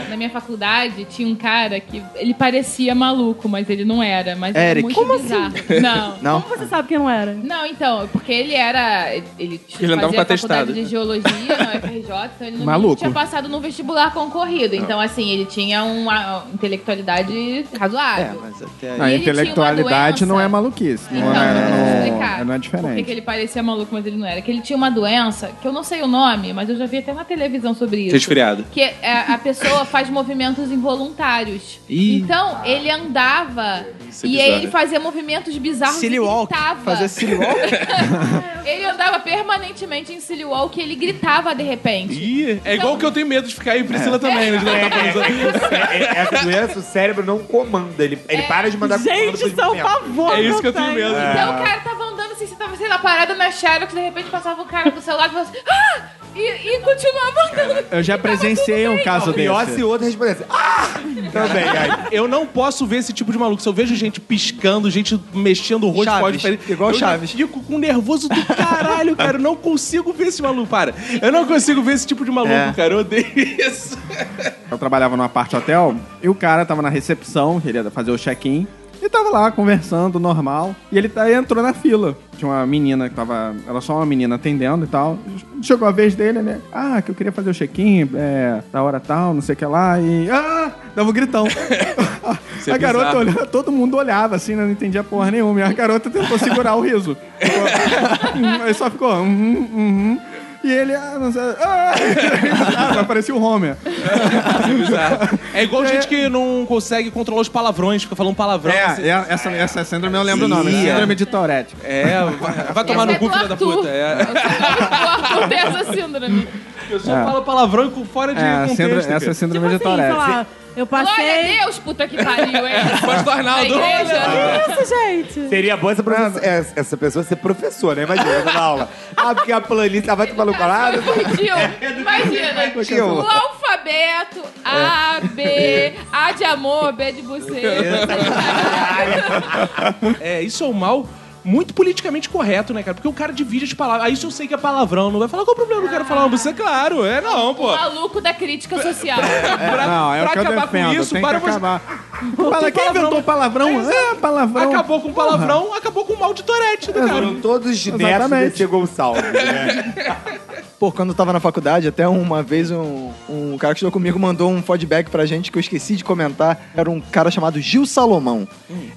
Na minha faculdade tinha um cara que ele parecia maluco, mas ele não era. Mas era Eric. muito Como bizarro. [LAUGHS] Não. Não? Como você sabe que não era? Não, então, porque ele era. Ele, Ele andava fazia com atestado. faculdade de geologia na UFRJ, então ele não Maluco. tinha passado no vestibular concorrido. Então, assim, ele tinha uma intelectualidade É, razoável. mas até aí. intelectualidade não é maluquice. Não Então, é, não, explicar. não é Por que que diferente. ele parecia maluco, mas ele não era? Que ele tinha uma doença, que eu não sei o nome, mas eu já vi até na televisão sobre isso. Resfriado. Que é, a pessoa [LAUGHS] faz movimentos involuntários. Ih. Então, ele andava Isso é e bizarro. ele fazia movimentos bizarros Silly walk. gritava. Fazer silly walk. [LAUGHS] Ele andava permanentemente em silly walk e ele gritava de repente. Ih, é igual que eu tenho medo de ficar aí, Priscila também, né? Nos outros. É, é, essa doença, o cérebro não comanda. Ele, ele para de mandar comando Gente, é um movimentos. pavor. É isso que eu tenho medo. Então o cara tava andando assim, você tava sendo parada na Xerox, de repente passava um cara do seu lado e falava assim, ah! E, e continuava andando. Eu já presenciei um caso Pior desse. se o outro respondesse. Ah! Também. Aí. Eu não posso ver esse tipo de maluco. Se eu vejo gente piscando, gente mexendo o rosto Chaves, pode diferente, igual eu já Chaves. fico com nervoso do caralho, cara. Eu não consigo ver esse maluco. Para. Eu não consigo ver esse tipo de maluco, É. cara. Eu odeio isso. Eu trabalhava numa parte hotel e o cara tava na recepção, queria fazer o check-in. E tava lá conversando, normal. E ele tá- entrou na fila. Tinha uma menina que tava. Era só uma menina atendendo e tal. Chegou a vez dele, né? Ah, que eu queria fazer o check-in, é, da hora tal, não sei o que lá. E. Ah! Dava um gritão. [LAUGHS] é a garota bizarro. olhava, todo mundo olhava assim, né? não entendia porra nenhuma. E a garota tentou segurar o riso. Ficou, [LAUGHS] "Hum", Aí só ficou. Uhum, uhum. E ele, ah, não sei. Ah, [LAUGHS] ah parecia o Homer. É igual gente que não consegue controlar os palavrões, fica falando palavrão. É, assim. é, essa, essa síndrome eu lembro o nome. É. Síndrome de Tourette. É, vai, vai tomar Essa no cu, é do filha da puta. É. O Arthur tem essa síndrome. Eu só falo palavrão com- fora de É, contexto. síndrome, essa é síndrome Tipo de assim, Tourette. lá, eu Glória passei... a Deus, puta que pariu, hein? [LAUGHS] Pastor Na Arnaldo. igreja. Que isso, gente? Seria bom essa, profe- essa- essa pessoa ser professor, né? Imagina, na aula. Ah, porque a planilha ela vai tomar no parado. Tio, imagina. O alfabeto A, B, A de amor, B de buceta. É, isso é um mal muito politicamente correto, né, cara? Porque o cara divide as palavras. Aí se eu sei que é palavrão, não vai falar qual o problema do cara falar uma buceta? Claro, é não, pô. Maluco da crítica social. Pra, Não, é o pra que eu acabar defendo. com isso, tem que para você. acabar. Fala, quem palavrão. inventou palavrão? É, palavrão. Acabou com o palavrão, acabou com o mal de Torete do cara. Foram todos netos de Tia Gonçalves, né? [LAUGHS] Pô, quando eu tava na faculdade, até uma vez um, um cara que estudou comigo mandou um feedback pra gente que eu esqueci de comentar. Era um cara chamado Gil Salomão.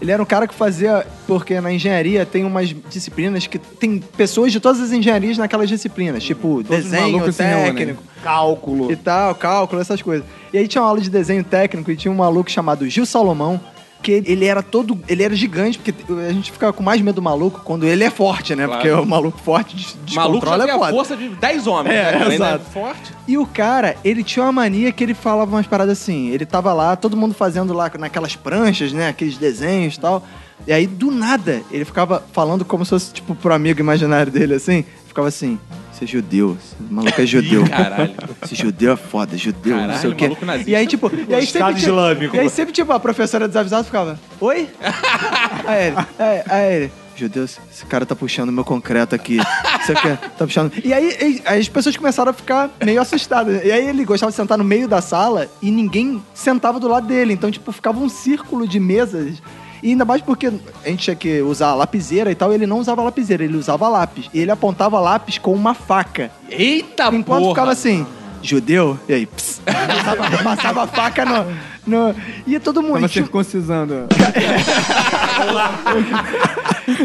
Ele era um cara que fazia. Porque na engenharia tem umas disciplinas que tem pessoas de todas as engenharias naquelas disciplinas, tipo Todos os desenho reúnem. técnico Cálculo. e tal, cálculo, essas coisas. E aí tinha uma aula de desenho técnico e tinha um maluco chamado Gil Salomão, que ele- era todo. Ele era gigante, porque a gente fica com mais medo do maluco quando ele é forte, né? Claro. Porque o maluco forte Maluco descontrola tem é a força de 10 homens. É, né? Ainda exato. forte. E o cara, ele tinha uma mania que ele falava umas paradas assim. Ele tava lá, todo mundo fazendo lá naquelas pranchas, né? Aqueles desenhos e tal. E aí, do nada, ele ficava falando como se fosse, tipo, pro amigo imaginário dele, assim. Ficava assim, você é judeu, esse maluco é judeu. Ih, [LAUGHS] caralho. Esse judeu é foda, judeu, não Caralho, sei o quê. maluco nazista. E aí, tipo, e aí Estado sempre, tipo, Islâmico. e aí sempre, tipo, a professora desavisada ficava, oi? [LAUGHS] aí ele, aí, aí ele, Judeu, esse cara tá puxando meu concreto aqui. Você quer? Tá puxando. E aí, e- aí as pessoas começaram a ficar meio assustadas. E aí ele gostava de sentar no meio da sala e ninguém sentava do lado dele. Então, tipo, ficava um círculo de mesas. E ainda mais porque a gente tinha que usar lapiseira e tal, e ele não usava lapiseira, ele usava lápis. E ele apontava lápis com uma faca. Eita Enquanto porra. ficava assim, judeu, e aí, pss, passava, passava [LAUGHS] a faca no. no e todo mundo. Tava circuncisando. [LAUGHS]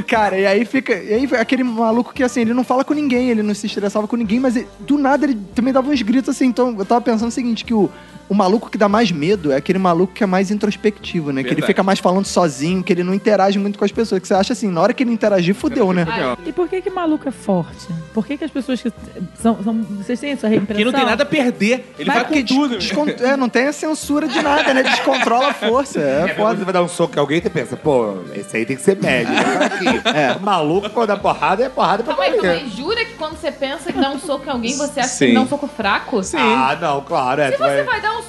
Cara, e aí fica. E aí aquele maluco que assim, ele não fala com ninguém, ele não se estressava com ninguém, mas ele- do nada ele também dava uns gritos assim. Então eu tava pensando o seguinte: que o, o maluco que dá mais medo é aquele maluco que é mais introspectivo, né? Que ele Verdade. fica mais falando sozinho, que ele não interage muito com as pessoas. Que você acha assim, na hora que ele interagir, fudeu, né? E por que que maluco é forte? Por que que as pessoas que são... são vocês têm essa reimpressão? Que não tem nada a perder. Ele Mas vai com tudo. [LAUGHS] é, não tem a censura de nada, né? Descontrola a força. É, É, foda. você vai dar um soco em alguém, você pensa, pô, esse aí tem que ser médio. [LAUGHS] É. Maluco, quando dá porrada, é porrada pra Calma valer. aí. Jura que quando você pensa em dar um soco em alguém, você acha Sim. que dá um soco fraco? Sim. Ah, não, claro. É, Se tu vai... você vai dar um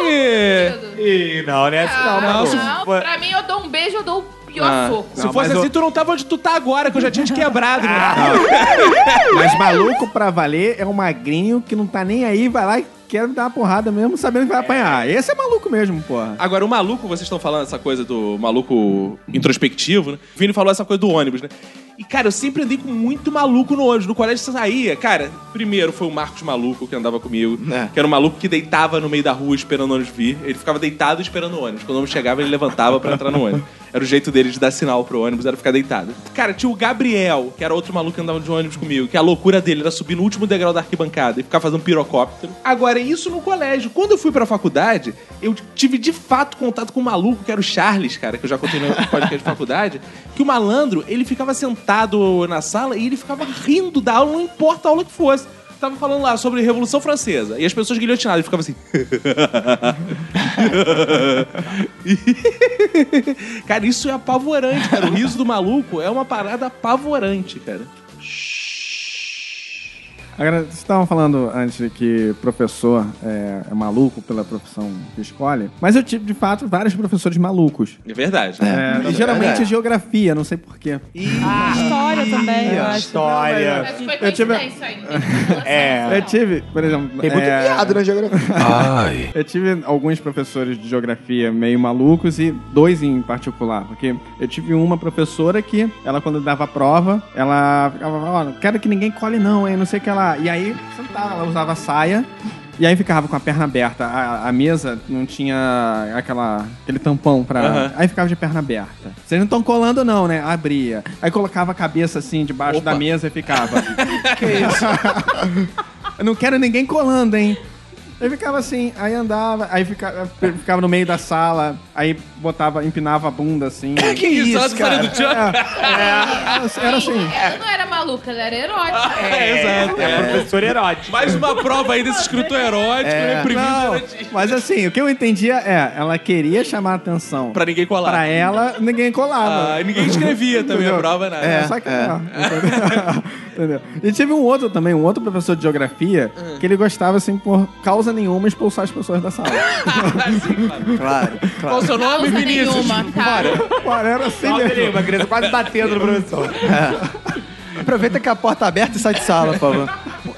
um soco. É. Ih, não, né? Assim, não, Ah, não, não, não. Pra mim eu dou um beijo, eu dou o pior Ah, soco. Se Não, fosse mas assim, eu- tu não tava onde tu tá agora, que eu já tinha te quebrado. né? [LAUGHS] Mas maluco pra valer é um magrinho que não tá nem aí, vai lá e quer dar uma porrada mesmo sabendo que vai apanhar. Esse é maluco mesmo, porra. Agora, o maluco, vocês estão falando essa coisa do maluco introspectivo, né? O Vini falou essa coisa do ônibus, né? E, cara, eu sempre andei com muito maluco no ônibus. No colégio você saía, cara, primeiro foi o Marcos Maluco que andava comigo, É. que era um maluco que deitava no meio da rua esperando o ônibus vir. Ele ficava deitado esperando o ônibus. Quando o ônibus chegava, ele levantava pra entrar no ônibus. Era o jeito dele de dar sinal pro ônibus, era ficar deitado. Cara, tinha o Gabriel, que era outro maluco que andava de ônibus comigo, que a loucura dele era subir no último degrau da arquibancada e ficar fazendo pirocóptero. Agora, isso no colégio. Quando eu fui pra faculdade, eu tive de fato contato com um maluco, que era o Charles, cara, que eu já contei no [LAUGHS] podcast de faculdade, que o malandro, ele ficava sentado na sala e ele ficava rindo da aula, não importa a aula que fosse. Tava falando lá sobre Revolução Francesa. E as pessoas guilhotinadas, ele ficava assim. [LAUGHS] cara, isso é apavorante, cara. O riso do maluco é uma parada apavorante, cara. Agora, vocês estavam falando antes de que professor é, é maluco pela profissão que escolhe, mas eu tive, de fato, vários professores malucos. É verdade. É, e geralmente geografia, não sei porquê. Ah, história também, eu acho. História. Eu tive-. É. Eu tive, por exemplo. Tem muito é, piada na geografia. Ai. Eu tive alguns professores de geografia meio malucos e dois em particular. Porque eu tive uma professora que, ela quando dava prova, ela ficava, ó, não quero que ninguém cole não, hein, não sei o que E aí, sentava, ela usava saia. E aí ficava com a perna aberta. A, a mesa não tinha aquela, aquele tampão pra. Aham. Aí ficava de perna aberta. Vocês não estão colando, não, né? Abria. Aí colocava a cabeça assim debaixo Opa. da mesa e ficava. [LAUGHS] que isso? [LAUGHS] Eu não quero ninguém colando, hein? Aí ficava assim, aí andava, aí ficava, ficava no meio da sala, aí botava, empinava a bunda assim. [LAUGHS] Que isso? Ela saiu do tchan? É, era assim. Ela não era maluca, ela era erótica. É, exato. É professor erótico. Mais uma prova aí desse escrito erótico, reprimido Não, erotismo. mas assim, o que eu entendia é, ela queria chamar a atenção. Pra ninguém colar. Pra ela, ninguém colava. Ah, e ninguém escrevia também a prova, nada. É, só que não. Entendeu? [LAUGHS] Entendeu? E tive um outro também, um outro professor de geografia, que ele gostava, assim, por causa nenhuma, expulsar as pessoas da sala. [LAUGHS] Claro, Qual o seu nome, Causa Vinícius? nenhuma, cara. Cara, era assim mesmo. ali, uma criança quase batendo no professor. [LAUGHS] Aproveita que a porta tá aberta e sai de sala, por favor.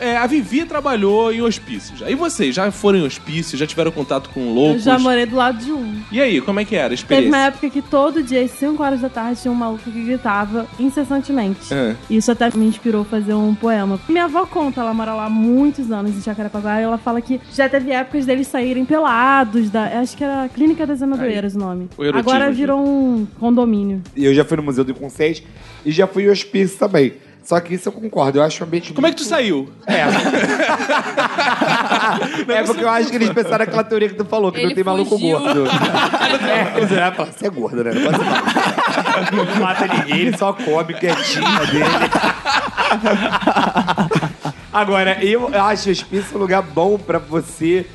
É, a Vivi trabalhou em hospícios. Aí vocês já foram em hospícios, já tiveram contato com Eu loucos? já morei do lado de um. E aí, como é que era a Teve experiência? uma época que todo dia, às 5 horas da tarde, tinha um maluco que gritava incessantemente. É. Isso até me inspirou a fazer um poema. Minha avó conta, ela mora lá há muitos anos em Jacarepaguá, e ela fala que já teve épocas deles saírem pelados, da, acho que era Clínica das Anadoeiras o nome. o erotismo Agora virou um condomínio. E eu já fui no Museu do Inconsciente e já fui em hospício também. Só que isso eu concordo, eu acho o ambiente Como é que tu saiu? É. [LAUGHS] é porque eu acho que eles pensaram naquela teoria que tu falou, que não Ele tem maluco fugiu. gordo. [LAUGHS] é, olharam e falaram, você é gordo, né? Não pode ser. Não mata ninguém, ele só come quietinho dele. [LAUGHS] Agora, eu acho o hospício um lugar bom pra você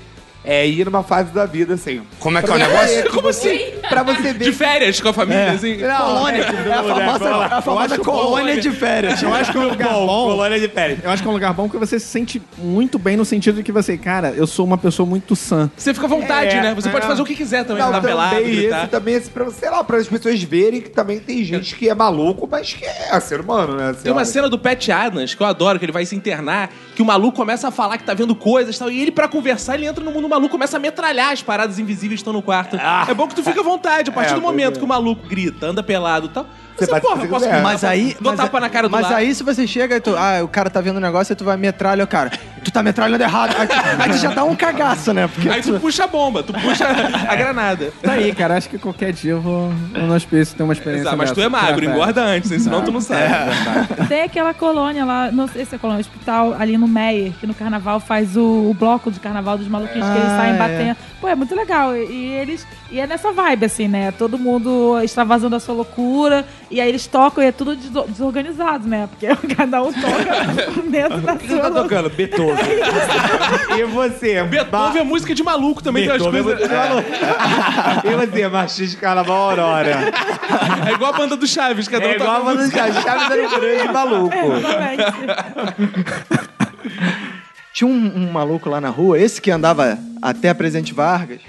é, ir numa fase da vida, assim. Como é que é o negócio? Como assim? Pra você ver... De férias com a família, assim? Não, Colônia. É a famosa, é a famosa colônia de férias. Eu acho que é um lugar bom. Colônia de férias. Eu acho que é um lugar bom porque você se sente muito bem no sentido de que você, cara, eu sou uma pessoa muito sã. Você fica à vontade, É, né? Você pode é. fazer o que quiser também, Não, andar pelado, também gritar. esse, também esse, pra, sei lá, para as pessoas verem que também tem gente que é maluco, mas que é ser humano, né? Sei Tem uma lá. cena do Pat Adams que eu adoro, que ele vai se internar, que o maluco começa a falar que tá vendo coisas e tal, e ele, pra conversar, ele entra no mundo maluco, começa a metralhar as paradas invisíveis que estão no quarto. É bom que tu fica à vontade, a partir É, do momento é. que o maluco grita, anda pelado e tal. Você o que porra, você posso Mas aí. Dou mas, tapa na cara do Mas lado. aí, se você chega e tu. Ah, o cara tá vendo um negócio, aí tu vai metralha o cara. Tu tá metralhando errado. Aí, aí tu já dá um cagaço, né? Porque Aí tu puxa a bomba, tu puxa a granada. Tá aí, cara. Acho que qualquer dia eu vou eu no hospício ter uma experiência Exato, mas tu dessa. é magro, Tirar engorda antes, hein? senão tu não sabe. Tem aquela colônia lá, não sei se é colônia, hospital ali no Meyer, que no carnaval faz o, o bloco de carnaval dos maluquinhos que eles Ah, saem é. batendo. Pô, é muito legal. E, e eles. E é nessa vibe, assim, né? Todo mundo extravasando a sua loucura. E aí eles tocam e é tudo deso- desorganizado, né? Porque [LAUGHS] cada um toca [LAUGHS] dentro da O que sua você tá tocando? Beethoven. e você? Beethoven é música de maluco também, tem umas Beethoven é coisas... muito maluco. [LAUGHS] E você? Machista de Carnaval Aurora. É igual a banda do Chaves, cada um É igual a banda de Chaves. Chaves era um grande maluco. Exatamente. Tinha um, um maluco lá na rua, esse que andava até a Presidente Vargas.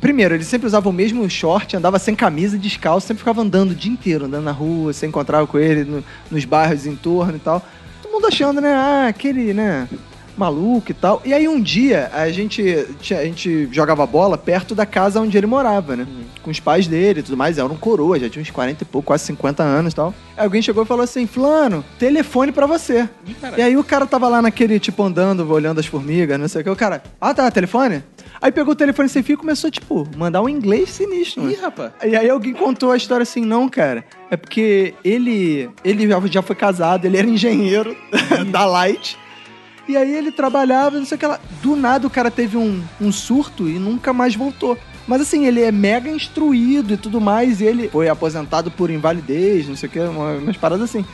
Primeiro, ele sempre usava o mesmo short, andava sem camisa, descalço, sempre ficava andando o dia inteiro, andando na rua, você encontrava com ele no- nos bairros em torno e tal. Todo mundo achando, né? Ah, aquele, né? Maluco e tal. E aí um dia a gente, a gente jogava bola perto da casa onde ele morava, né? Com os pais dele e tudo mais. Era um coroa, já tinha uns 40 e pouco, quase 50 anos e tal. Aí alguém chegou e falou assim: Fulano, telefone pra você. E aí o cara tava lá naquele, tipo, andando, olhando as formigas, não sei o que. O cara, ah tá, telefone? Aí pegou o telefone sem fio e começou, tipo, mandar um inglês sinistro. Ih, rapaz. E aí alguém contou a história assim, não, cara. É porque ele, ele já- já foi casado, ele era engenheiro [LAUGHS] da Light. E aí ele trabalhava, não sei o que lá. Do nada o cara teve um, um surto e nunca mais voltou. Mas assim, ele é mega instruído e tudo mais. E ele foi aposentado por invalidez, não sei o que, uma- umas paradas assim.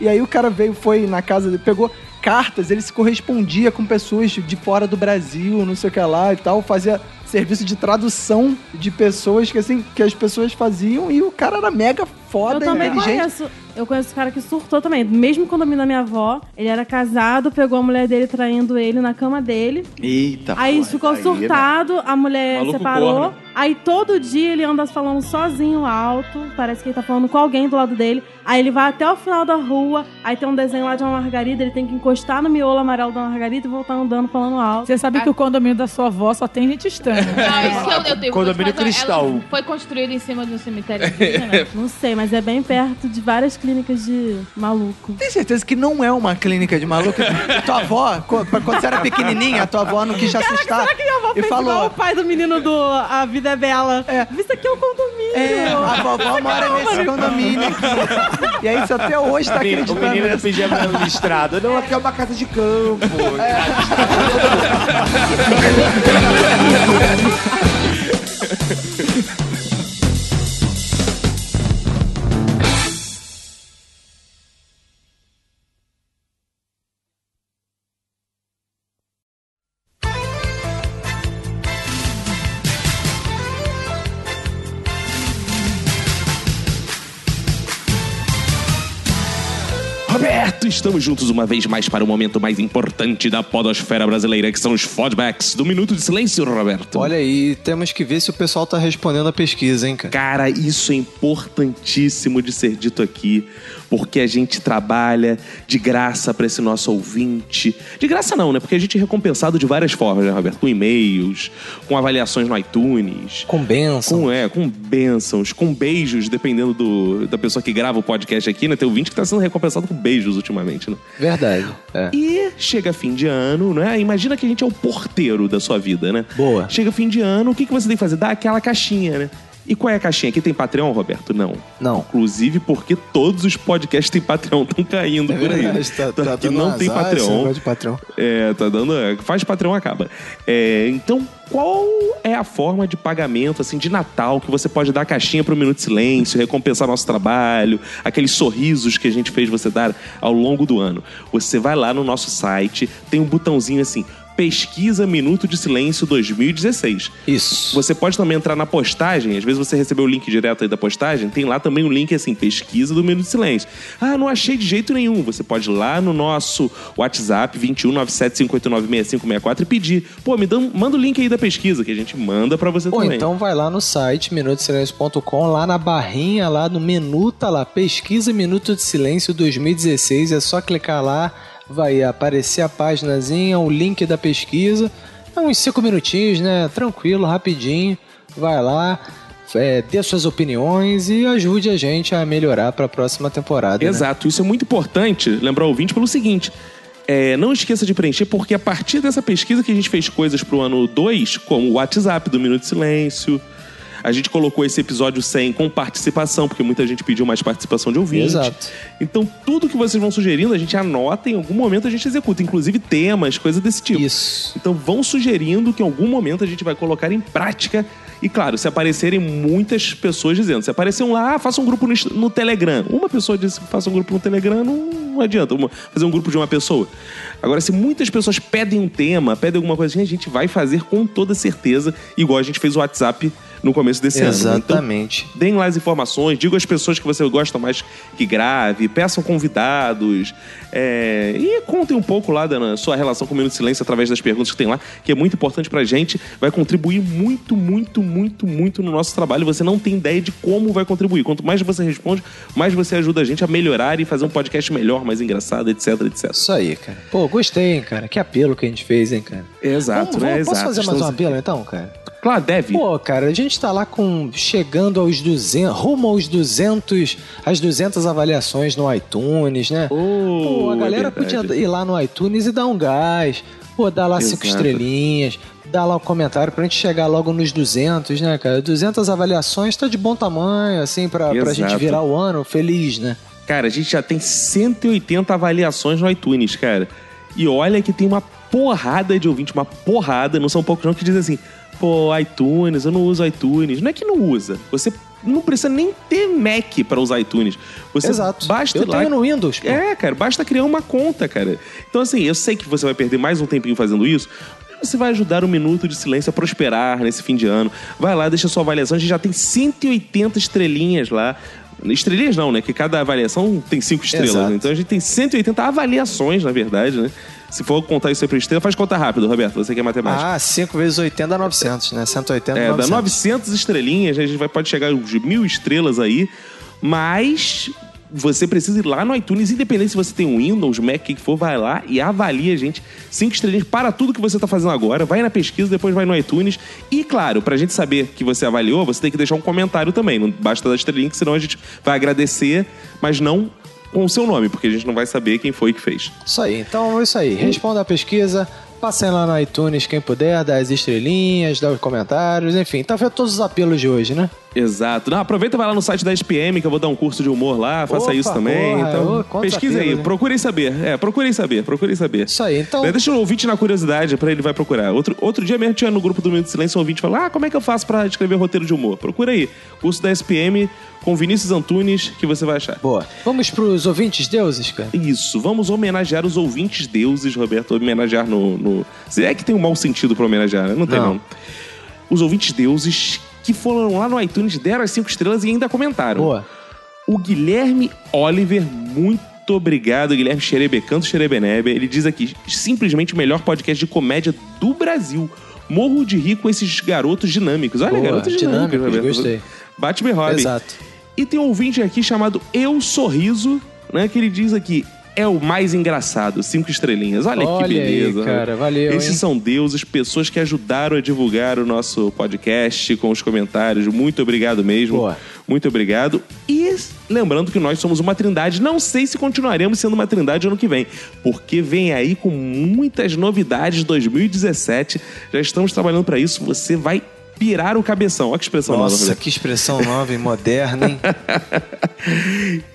E aí o cara veio, foi na casa dele, pegou cartas, ele se correspondia com pessoas de fora do Brasil, não sei o que lá e tal, fazia serviço de tradução de pessoas que assim, que as pessoas faziam e o cara era mega Eu foda, também inteligente. conheço. Eu conheço o cara que surtou também. Mesmo condomínio da minha avó, ele era casado, pegou a mulher dele traindo ele na cama dele. Eita, Aí porra, ficou aí, né? surtado, a mulher Maluco separou. corno. Aí todo dia ele anda falando sozinho alto. Parece que ele tá falando com alguém do lado dele. Aí ele vai até o final da rua. Aí tem um desenho lá de uma margarida. Ele tem que encostar no miolo amarelo da margarida e voltar andando falando alto. Você sabe que o condomínio da sua avó só tem gente estranha. Não, isso que eu, eu tenho. [LAUGHS] Condomínio mas Cristal. Ela foi construída em cima de um cemitério indígena. Não sei, mas é bem perto de várias clínicas de maluco. Tem certeza que não é uma clínica de maluco? [LAUGHS] tua avó, quando você era pequenininha, a tua avó não quis te assustar. Será que minha avó e fez igual falou, o pai do menino do A Vida é Bela? É. Isso aqui é um condomínio. é, a vovó mora nesse condomínio aqui. E aí você até hoje tá O acreditando menino do nisso. pijama listrado. Não, aqui é uma casa de campo. Roberto, [LAUGHS] estamos juntos uma vez mais para o momento mais importante da podosfera brasileira, que são os fodbacks do Minuto de Silêncio, Roberto. Olha aí, temos que ver se o pessoal tá respondendo a pesquisa, hein, cara? Cara, isso é importantíssimo de ser dito aqui, porque a gente trabalha de graça para esse nosso ouvinte. De graça não, né? Porque a gente é recompensado de várias formas, né, Roberto? Com e-mails, com avaliações no iTunes, Com benção. com, é, com bênçãos, com beijos, dependendo do, da pessoa que grava o podcast aqui, né? Tem ouvinte que tá sendo recompensado com beijos ultimamente, né? Verdade. É. E chega fim de ano, né? Imagina que a gente é o porteiro da sua vida, né? Boa. Chega fim de ano, o que, que você tem que fazer? Dar aquela caixinha, né? E qual é a caixinha? Aqui tem Patreon, Roberto? Não. Não. Inclusive porque todos os podcasts têm Patreon, [LAUGHS] estão caindo É por aí. verdade, tá, tá aqui dando não azar tem Patreon. de patrão. É, tá dando. Faz Patreon, acaba. É, então, qual é a forma de pagamento, assim, de Natal que você pode dar a caixinha pro Minuto de Silêncio, recompensar nosso trabalho, aqueles sorrisos que a gente fez você dar ao longo do ano? Você vai lá no nosso site, tem um botãozinho assim. Pesquisa Minuto de Silêncio 2016. Isso. Você pode também entrar na postagem, às vezes você recebeu o link direto aí da postagem, tem lá também um link assim, pesquisa do Minuto de Silêncio. Ah, não achei de jeito nenhum. Você pode ir lá no nosso WhatsApp 21975896564 e pedir, pô, me dá, manda o link aí da pesquisa que a gente manda pra você Ou também. então vai lá no site minutosilencio.com, lá na barrinha, lá no menu, tá lá, pesquisa Minuto de Silêncio 2016, é só clicar lá, vai aparecer a paginazinha, o link da pesquisa, é uns cinco minutinhos, né, tranquilo, rapidinho, vai lá, é, dê suas opiniões e ajude a gente a melhorar pra próxima temporada, né? Exato, isso é muito importante lembrar o ouvinte pelo seguinte. é, não esqueça de preencher, porque a partir dessa pesquisa que a gente fez coisas pro ano 2, como o WhatsApp do Minuto de Silêncio. A gente colocou esse episódio 100 com participação, porque muita gente pediu mais participação de ouvinte. Exato. Então, tudo que vocês vão sugerindo, a gente anota, em algum momento a gente executa. Inclusive temas, coisas desse tipo. Isso. Então, vão sugerindo que em algum momento a gente vai colocar em prática. E claro, se aparecerem muitas pessoas dizendo, se aparecer um lá, ah, faça um grupo no, no Telegram. Uma pessoa disse que faça um grupo no Telegram, não, não adianta uma- fazer um grupo de uma pessoa. Agora, se muitas pessoas pedem um tema, pedem alguma coisa assim, a gente vai fazer com toda certeza, igual a gente fez o WhatsApp no começo desse ano. né? Então, Exatamente. deem lá as informações, digam às pessoas que você gosta mais que grave, peçam convidados é, e contem um pouco lá da sua relação com o Minuto de Silêncio através das perguntas que tem lá, que é muito importante pra gente, vai contribuir muito, muito, muito, muito no nosso trabalho. Você não tem ideia de como vai contribuir. Quanto mais você responde, mais você ajuda a gente a melhorar e fazer um podcast melhor, mais engraçado, etc, etc. Isso aí, cara. Pô, gostei, hein, cara. Que apelo que a gente fez, hein, cara. Exato, Vamos- né? Posso Exato. fazer mais um Estamos- apelo, então, cara? Claro, deve. Pô, cara, a gente tá lá com chegando aos 200, rumo aos 200, às 200 avaliações no iTunes, né? Pô, a é galera verdade. podia ir lá no iTunes e dar um gás. Pô, dar lá cinco Exato. estrelinhas, dar lá um comentário pra gente chegar logo nos 200, né, cara? 200 avaliações tá de bom tamanho, assim, pra, pra gente virar o ano feliz, né? Cara, a gente já tem 180 avaliações no iTunes, cara. E olha que tem uma porrada de ouvintes, uma porrada, não são poucos não, que dizem assim, pô, iTunes, eu não uso iTunes. Não é que não usa, você não precisa nem ter Mac pra usar iTunes. Você Exato. Basta Eu lá... tenho no Windows, pô. É, cara, basta criar uma conta, cara. Então, assim, eu sei que você vai perder mais um tempinho fazendo isso, mas você vai ajudar o Minuto de Silêncio a prosperar nesse fim de ano. Vai lá, deixa sua avaliação. A gente já tem 180 estrelinhas lá. Estrelinhas não, né? Que cada avaliação tem cinco estrelas. Exato. Então a gente tem 180 avaliações, na verdade, né? Se for contar isso aí por estrela, faz conta rápido, Roberto. Você que é matemática. Ah, 5 vezes 80 dá 900, né? 180 É, dá 900. 900 estrelinhas, a gente vai, pode chegar aos mil estrelas aí, mas você precisa ir lá no iTunes, independente se você tem um Windows, Mac, o que for, vai lá e avalia a gente. Cinco estrelinhas para tudo que você está fazendo agora. Vai na pesquisa, depois vai no iTunes. E, claro, pra gente saber que você avaliou, você tem que deixar um comentário também. Não basta dar estrelinha, que senão a gente vai agradecer, mas não com o seu nome, porque a gente não vai saber quem foi que fez. Isso aí, então é isso aí. Responda a pesquisa, passem lá no iTunes quem puder, dá as estrelinhas, dá os comentários, enfim. Tá vendo todos os apelos de hoje, né? Exato. Não, aproveita e vai lá no site da SPM, que eu vou dar um curso de humor lá, faça Opa, isso também. porra, então, ô, quantos pesquisa aí, hein? procurem saber. É, procurem saber, procurem saber. Isso aí, então. Daí Deixa o ouvinte na curiosidade, pra ele vai procurar. Outro, outro dia mesmo tinha no grupo do Minuto de Silêncio um ouvinte falou: Ah, como é que eu faço pra escrever roteiro de humor? Procura aí. Curso da SPM com Vinícius Antunes, que você vai achar. Boa. Vamos pros ouvintes deuses, cara? Isso, vamos homenagear os ouvintes deuses, Roberto. Homenagear no. no... Se é que tem um mau sentido pra homenagear, né? Não tem, Não. não. Os ouvintes deuses que foram lá no iTunes, deram as cinco estrelas e ainda comentaram. Boa. O Guilherme Oliver, muito obrigado, Guilherme Xerebecanto Xerebenebe. Ele diz aqui, simplesmente o melhor podcast de comédia do Brasil. Morro de rir com esses garotos dinâmicos. Olha, Boa, garotos dinâmicos, dinâmicos, Roberto. gostei. Bate-me, Robin. Exato. E tem um ouvinte aqui chamado Eu Sorriso, né? Que ele diz aqui. É o mais engraçado, cinco estrelinhas. Olha, Olha que aí, beleza. cara, né? valeu, Esses hein? são deuses, pessoas que ajudaram a divulgar o nosso podcast com os comentários. Muito obrigado mesmo. Boa. Muito obrigado. E lembrando que nós somos uma trindade. Não sei se continuaremos sendo uma trindade ano que vem, porque vem aí com muitas novidades 2017. Já estamos trabalhando para isso. Você vai pirar o cabeção. Olha que expressão nova, Nossa, que expressão nova e moderna, hein? [LAUGHS]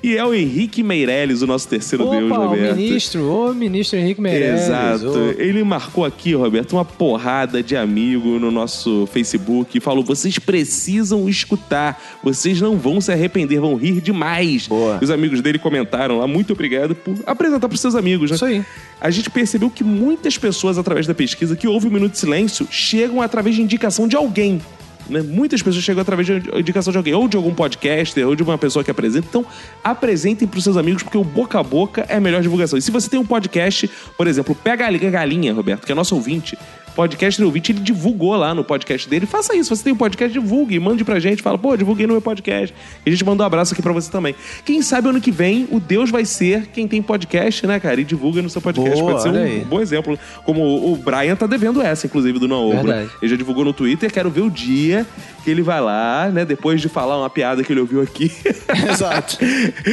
E é o Henrique Meirelles, o nosso terceiro deus, Opa, o Roberto. ministro, o ministro Henrique Meirelles. Exato. Ele marcou aqui, Roberto, uma porrada de amigo no nosso Facebook e falou: vocês precisam escutar, vocês não vão se arrepender, vão rir demais. Boa. Os amigos dele comentaram lá, muito obrigado por apresentar para seus amigos, né? Isso aí. A gente percebeu que muitas pessoas, através da pesquisa, que houve o Minuto de Silêncio, chegam através de indicação de alguém. Né? Muitas pessoas chegam através de indicação de alguém, ou de algum podcaster, ou de uma pessoa que apresenta. Então, apresentem para os seus amigos, porque o boca a boca é a melhor divulgação. E se você tem um podcast, por exemplo, Pega a Galinha, Roberto, que é nosso ouvinte, podcast ouvinte, ele divulgou lá no podcast dele. Faça isso, você tem um podcast, divulgue, mande pra gente, fala, pô, divulguei no meu podcast. E a gente manda um abraço aqui pra você também. Quem sabe ano que vem o Deus vai ser quem tem podcast, né, cara? E divulga no seu podcast. Boa, Pode ser um aí. bom exemplo. Como o Brian tá devendo essa, inclusive, do? Verdade. Ele já divulgou no Twitter, quero ver o dia que ele vai lá, né, depois de falar uma piada que ele ouviu aqui. [LAUGHS] Exato.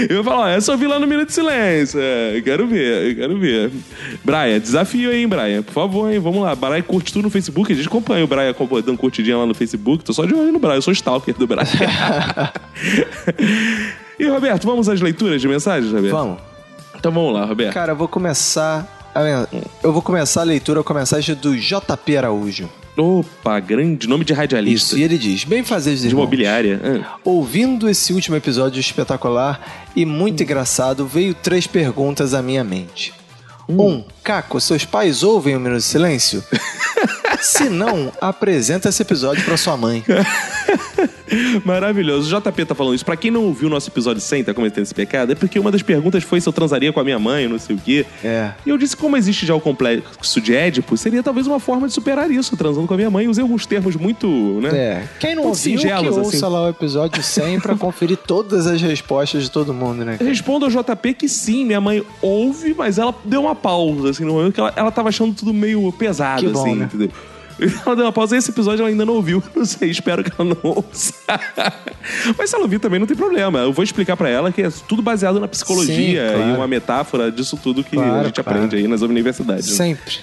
Eu vou falar, ó, essa eu vi lá no Minuto de Silêncio. É, quero ver, eu quero ver. Brian, desafio aí, hein, Brian? Por favor, hein? Vamos lá. Brian, curte tudo no Facebook. A gente acompanha o Brian dando curtidinha lá no Facebook. Tô só de olho no Brian. Eu sou stalker do Brian. [LAUGHS] e, Roberto, vamos às leituras de mensagens, Roberto? Vamos. Então vamos lá, Roberto. Cara, eu vou começar. Eu vou começar a leitura com a mensagem do JP Araújo. Opa, grande nome de radialista. Isso, e ele diz: Bem fazer De imobiliária. Ah. Ouvindo esse último episódio espetacular e muito engraçado, veio três perguntas à minha mente. Um, Caco, seus pais ouvem o Minuto de Silêncio? [LAUGHS] Se não, apresenta esse episódio pra sua mãe. [LAUGHS] [LAUGHS] Maravilhoso. O JP tá falando isso. Pra quem não ouviu o nosso episódio 100, tá cometendo esse pecado, é porque uma das perguntas foi se eu transaria com a minha mãe, não sei o quê. É. E eu disse como existe já o complexo de Édipo, seria talvez uma forma de superar isso, transando com a minha mãe. Usei alguns termos muito, né? É. Quem não ouviu, que singelos, ouça assim. lá o episódio 100 pra [LAUGHS] conferir todas as respostas de todo mundo, né? cara? Respondo ao JP que sim, minha mãe ouve, mas ela deu uma pausa, assim, no momento que ela, ela tava achando tudo meio pesado, Que bom, assim, né? entendeu? Ela deu uma pausa e esse episódio ela ainda não ouviu. [LAUGHS] Não sei, espero que ela não ouça. [LAUGHS] Mas se ela ouvir também não tem problema. Eu vou explicar pra ela que é tudo baseado na psicologia Sim, claro. e uma metáfora disso tudo que a Claro, gente claro. aprende aí nas universidades. né? Sempre.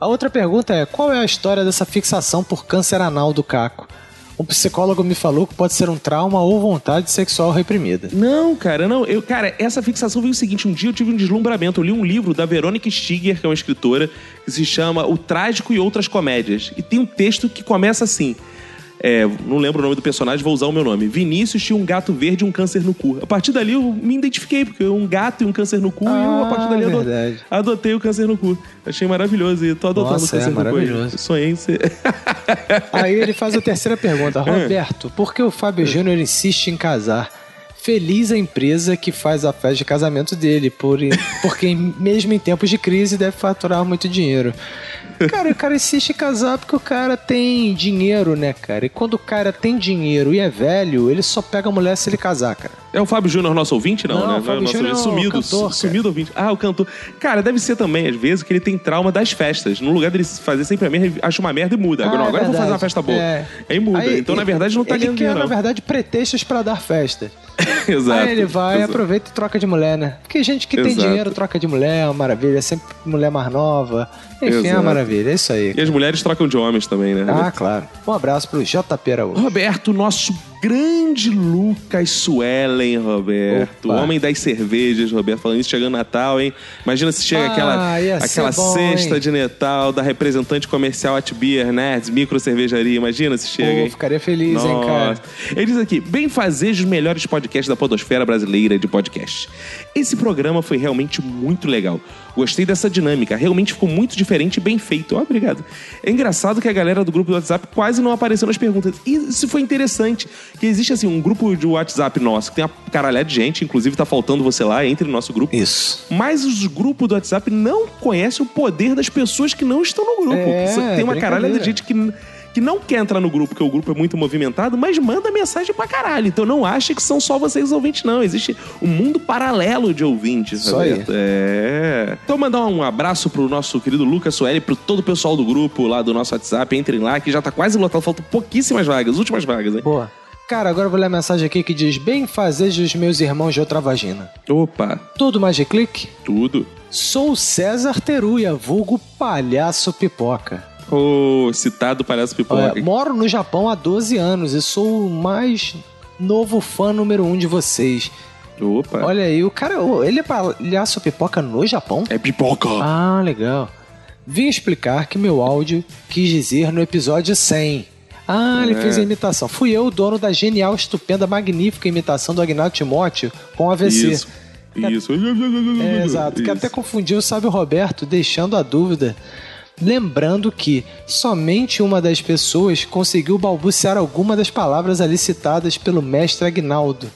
A outra pergunta é: qual é a história dessa fixação por câncer anal do Caco? Um psicólogo me falou que pode ser um trauma ou vontade sexual reprimida. Não, cara, não. Eu, cara, essa fixação veio o seguinte: um dia eu tive um deslumbramento. Eu li um livro da Verônica Stiger, que é uma escritora, que se chama O Trágico e Outras Comédias. E tem um texto que começa assim. É, não lembro o nome do personagem, vou usar o meu nome. Vinícius tinha um gato verde e um câncer no cu. A partir dali eu me identifiquei, porque um gato e um câncer no cu, e eu, a partir dali ado- verdade. adotei o câncer no cu. Achei maravilhoso e tô adotando Nossa, o câncer é no cu. maravilhoso. Sonhei em ser. [LAUGHS] Aí ele faz a terceira pergunta: [LAUGHS] Roberto, por que o Fábio Júnior insiste em casar? Feliz a empresa que faz a festa de casamento dele, por, porque [LAUGHS] mesmo em tempos de crise deve faturar muito dinheiro. Cara, o cara insiste em casar porque o cara tem dinheiro, né, cara? E quando o cara tem dinheiro e é velho, ele só pega a mulher se ele casar, cara. É o Fábio Júnior nosso ouvinte, não, Não, né? o Fábio nosso Júnior é o sumido, cantor, sumido ouvinte. Ah, o cantor. Cara, deve ser também, às vezes, que ele tem trauma das festas. No lugar dele fazer sempre a merda, ele acha uma merda e muda. Agora, Ah, não, é agora eu vou fazer uma festa boa. É. Aí muda. Aí, então, na verdade, não tá ele ganhando quer, dinheiro, na não. verdade, pretextos pra dar festa. [LAUGHS] Exato. Aí ele vai, Exato. aproveita e troca de mulher, né? Porque gente que tem Exato. dinheiro troca de mulher, é uma maravilha. É sempre mulher mais nova. Enfim, [LAUGHS] é uma maravilha. É isso aí. E as mulheres trocam de homens também, né? Ah, claro. Um abraço pro JP Araújo. Roberto, nosso grande Lucas Suellen, Roberto. Opa. O homem das cervejas, Roberto. Falando isso, chegando Natal, hein? Imagina se chega Ah, aquela, aquela bom, cesta hein? de Natal da representante comercial At Beer, Nerds, micro cervejaria. Imagina se chega, Pô, hein? ficaria feliz, hein, cara. Nossa. Ele diz aqui: bem fazer os melhores podcasts da Podosfera Brasileira de podcast. Esse programa foi realmente muito legal. Gostei dessa dinâmica. Realmente ficou muito diferente e bem feito. Ó, obrigado. É engraçado que a galera do grupo do WhatsApp quase não apareceu nas perguntas. E isso foi interessante. Que existe, assim, um grupo de WhatsApp nosso que tem uma caralhada de gente. Inclusive, tá faltando você lá, entre no nosso grupo. Isso. Mas os grupos do WhatsApp não conhecem o poder das pessoas que não estão no grupo. É, tem uma caralhada de gente que, que não quer entrar no grupo, porque o grupo é muito movimentado, mas manda mensagem pra caralho. Então não acha que são só vocês ouvintes, não. Existe um mundo paralelo de ouvintes, Isso aí. É. Então mandar um abraço pro nosso querido Lucas Sueli, pro todo o pessoal do grupo lá do nosso WhatsApp. Entrem lá, que já tá quase lotado. Faltam pouquíssimas vagas, últimas vagas, hein? Boa. Cara, agora eu vou ler a mensagem aqui que diz: Bem fazer dos meus irmãos de outra vagina. Opa, Tudo mais de clique? tudo. Sou César Teruya, vulgo palhaço pipoca. Ô, citado palhaço pipoca. Olha, moro no Japão há 12 anos e sou o mais novo fã número um de vocês. Opa. Olha aí, o cara, ele é palhaço pipoca no Japão? É pipoca. Ah, legal. Vim explicar que meu áudio quis dizer no episódio 100. Ah, ele É. fez a imitação. Fui eu o dono da genial, estupenda, magnífica imitação do Agnaldo Timóteo com AVC. Isso. Isso. É, exato. Que até confundiu o Sábio Roberto, deixando a dúvida. Lembrando que somente uma das pessoas conseguiu balbuciar alguma das palavras ali citadas pelo mestre Agnaldo.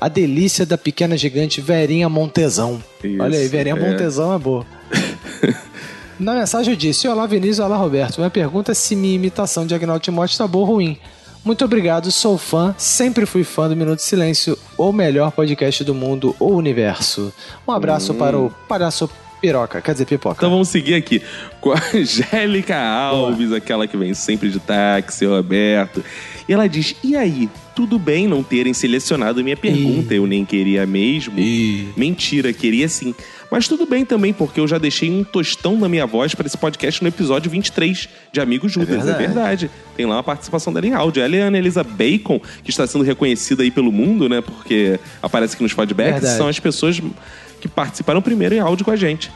A delícia da pequena gigante Verinha Montezão. Isso, Olha aí, Verinha é. Montezão é boa. [LAUGHS] Na mensagem eu disse: Olá Vinícius, olá Roberto. Minha pergunta é se minha imitação de Agnaldo Timóteo está boa ou ruim. Muito obrigado, sou fã, sempre fui fã do Minuto de Silêncio, o melhor podcast do mundo ou universo. Um abraço para o palhaço piroca, quer dizer pipoca. Então vamos seguir aqui com a [LAUGHS] Angélica Alves, aquela que vem sempre de táxi, Roberto. E ela diz: E aí, tudo bem não terem selecionado minha pergunta? Eu nem queria mesmo. Mentira, queria sim. Mas tudo bem também, porque eu já deixei um tostão na minha voz para esse podcast no episódio 23 de Amigos Judas. É verdade. verdade. Tem lá uma participação dela em áudio. Ela é a Ana Elisa Bacon, que está sendo reconhecida aí pelo mundo, né? Porque aparece aqui nos feedbacks. Verdade. São as pessoas que participaram primeiro em áudio com a gente.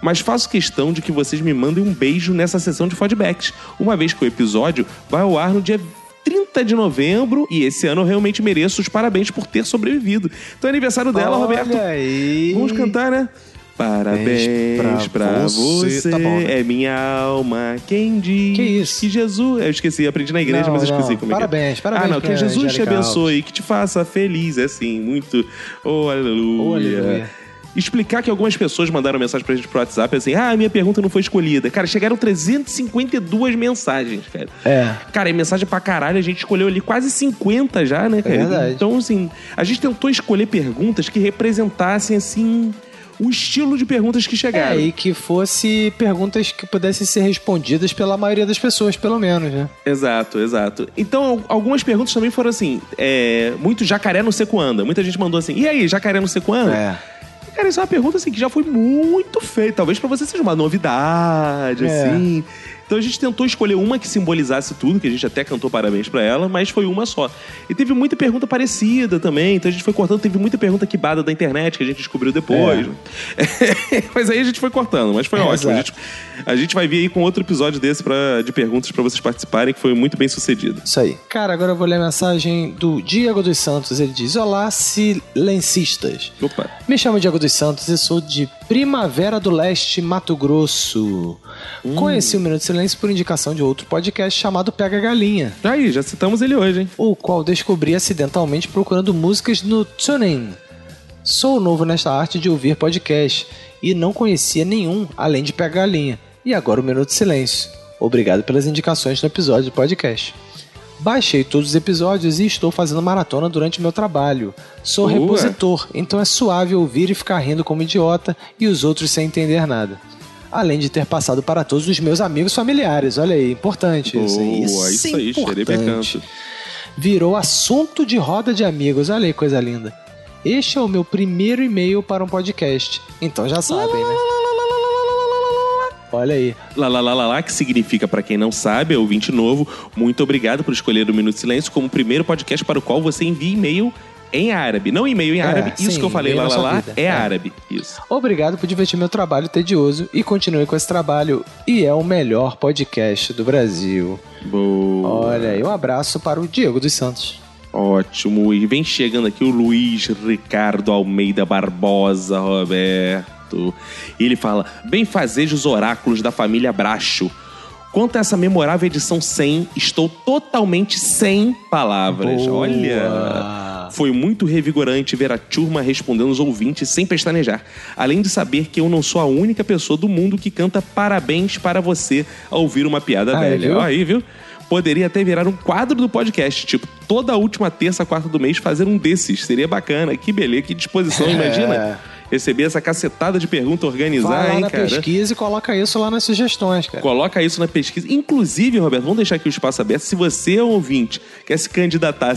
Mas faço questão de que vocês me mandem um beijo nessa sessão de feedbacks, uma vez que o episódio vai ao ar no dia 30 de novembro e esse ano eu realmente mereço os parabéns por ter sobrevivido. Então é aniversário dela, Olha Roberto. aí. Vamos cantar, né? Parabéns pra, pra você, você. Tá bom, né? é minha alma. Quem diz Que isso? que Jesus. Eu esqueci, aprendi na igreja, Não, mas eu esqueci não. como é que é. Parabéns, parabéns Ah, não, que Jesus te abençoe que te faça feliz. É assim, muito. Oh, aleluia. Oh, aleluia. Explicar que algumas pessoas mandaram mensagem pra gente pro WhatsApp assim: ah, minha pergunta não foi escolhida. Cara, chegaram 352 mensagens, cara. É. Cara, é mensagem pra caralho, a gente escolheu ali quase 50 já, né, cara? verdade. Então, assim, a gente tentou escolher perguntas que representassem, assim, o estilo de perguntas que chegaram. É, e que fosse perguntas que pudessem ser respondidas pela maioria das pessoas, pelo menos, né? Exato, exato. Então, al- algumas perguntas também foram assim: é, muito jacaré no seco anda. Muita gente mandou assim: e aí, jacaré no seco anda? É. Cara, isso é uma pergunta assim que já foi muito feita. Talvez pra você seja uma novidade, É. assim. Então a gente tentou escolher uma que simbolizasse tudo, que a gente até cantou parabéns pra ela, mas foi uma só. E teve muita pergunta parecida também, então a gente foi cortando. Teve muita pergunta quibada da internet que a gente descobriu depois. [LAUGHS] mas aí a gente foi cortando, mas foi É, ótimo. A gente, a gente vai vir aí com outro episódio desse pra, de perguntas pra vocês participarem, que foi muito bem sucedido. Isso aí. Cara, agora eu vou ler a mensagem do Diego dos Santos. Ele diz: Olá, silencistas. Opa. Me chamo Diego dos Santos e sou de Primavera do Leste, Mato Grosso. Hum. Conheci o Minuto de Silêncio por indicação de outro podcast chamado Pega Galinha, Aí, já citamos ele hoje, hein? o qual descobri acidentalmente procurando músicas no TuneIn. Sou novo nesta arte de ouvir podcast e não conhecia nenhum além de Pega Galinha. E agora o Minuto de Silêncio. Obrigado pelas indicações no episódio do podcast. Baixei todos os episódios e estou fazendo maratona durante meu trabalho. Sou Boa. repositor, então é suave ouvir e ficar rindo como idiota e os outros sem entender nada. Além de ter passado para todos os meus amigos familiares. Olha aí, importante isso. aí. Boa, é isso aí, xerebecanto. importante. Virou assunto de roda de amigos. Olha aí, coisa linda. Este é o meu primeiro e-mail para um podcast. Então já sabem, né? Olha aí. Lá, lá, lá, lá, lá, que significa, pra quem não sabe, é ouvinte novo, muito obrigado por escolher o Minuto Silêncio como o primeiro podcast para o qual você envia e-mail em árabe. Não e-mail em É, árabe, isso sim, que eu falei lá, lá, lá, é, É. árabe. Isso. Obrigado por divertir meu trabalho tedioso e continue com esse trabalho. E é o melhor podcast do Brasil. Boa. Olha aí, um abraço para o Diego dos Santos. Ótimo. E vem chegando aqui o Luiz Ricardo Almeida Barbosa, Roberto. E ele fala: Bem fazejos oráculos da família Bracho. Quanto a essa memorável edição 100, estou totalmente sem palavras. Boa. Olha! Foi muito revigorante ver a turma respondendo os ouvintes sem pestanejar. Além de saber que eu não sou a única pessoa do mundo que canta parabéns para você ao ouvir uma piada Ah, velha. viu? Aí, viu? Poderia até virar um quadro do podcast, tipo, toda última terça, quarta do mês fazer um desses. Seria bacana. Que beleza, que disposição, [LAUGHS] imagina. Receber essa cacetada de pergunta, organizar, Vai lá hein, na cara? pesquisa e coloca isso lá nas sugestões, cara. Coloca isso na pesquisa. Inclusive, Roberto, vamos deixar aqui o espaço aberto. Se você é um ouvinte, quer se candidatar [LAUGHS]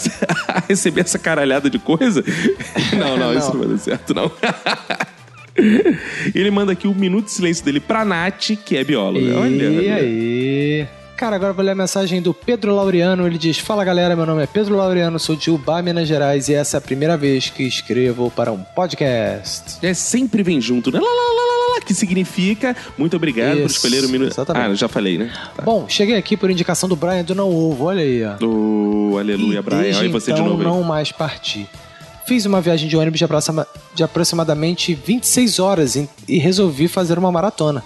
a receber essa caralhada de coisa. [LAUGHS] Não, não, isso não vai dar certo, não. [LAUGHS] Ele manda aqui o minuto de silêncio dele pra Nath, que é bióloga. E Olha. olha. aí? Cara, agora eu vou ler a mensagem do Pedro Laureano. Ele diz: Fala galera, meu nome é Pedro Laureano, sou de Ubá, Minas Gerais, e essa é a primeira vez que escrevo para um podcast. É sempre vem junto, né? Lá, lá, lá, lá, lá, que significa muito obrigado por Isso, escolher o minuto. exatamente. Ah, já falei, né? Tá. Bom, cheguei aqui por indicação do Brian do Não Ovo, olha aí, ó. Oh, aleluia, E Brian. desde Olha você então, de novo aí. não mais parti. Fiz uma viagem de ônibus de, aproxima- de aproximadamente 26 horas e resolvi fazer uma maratona.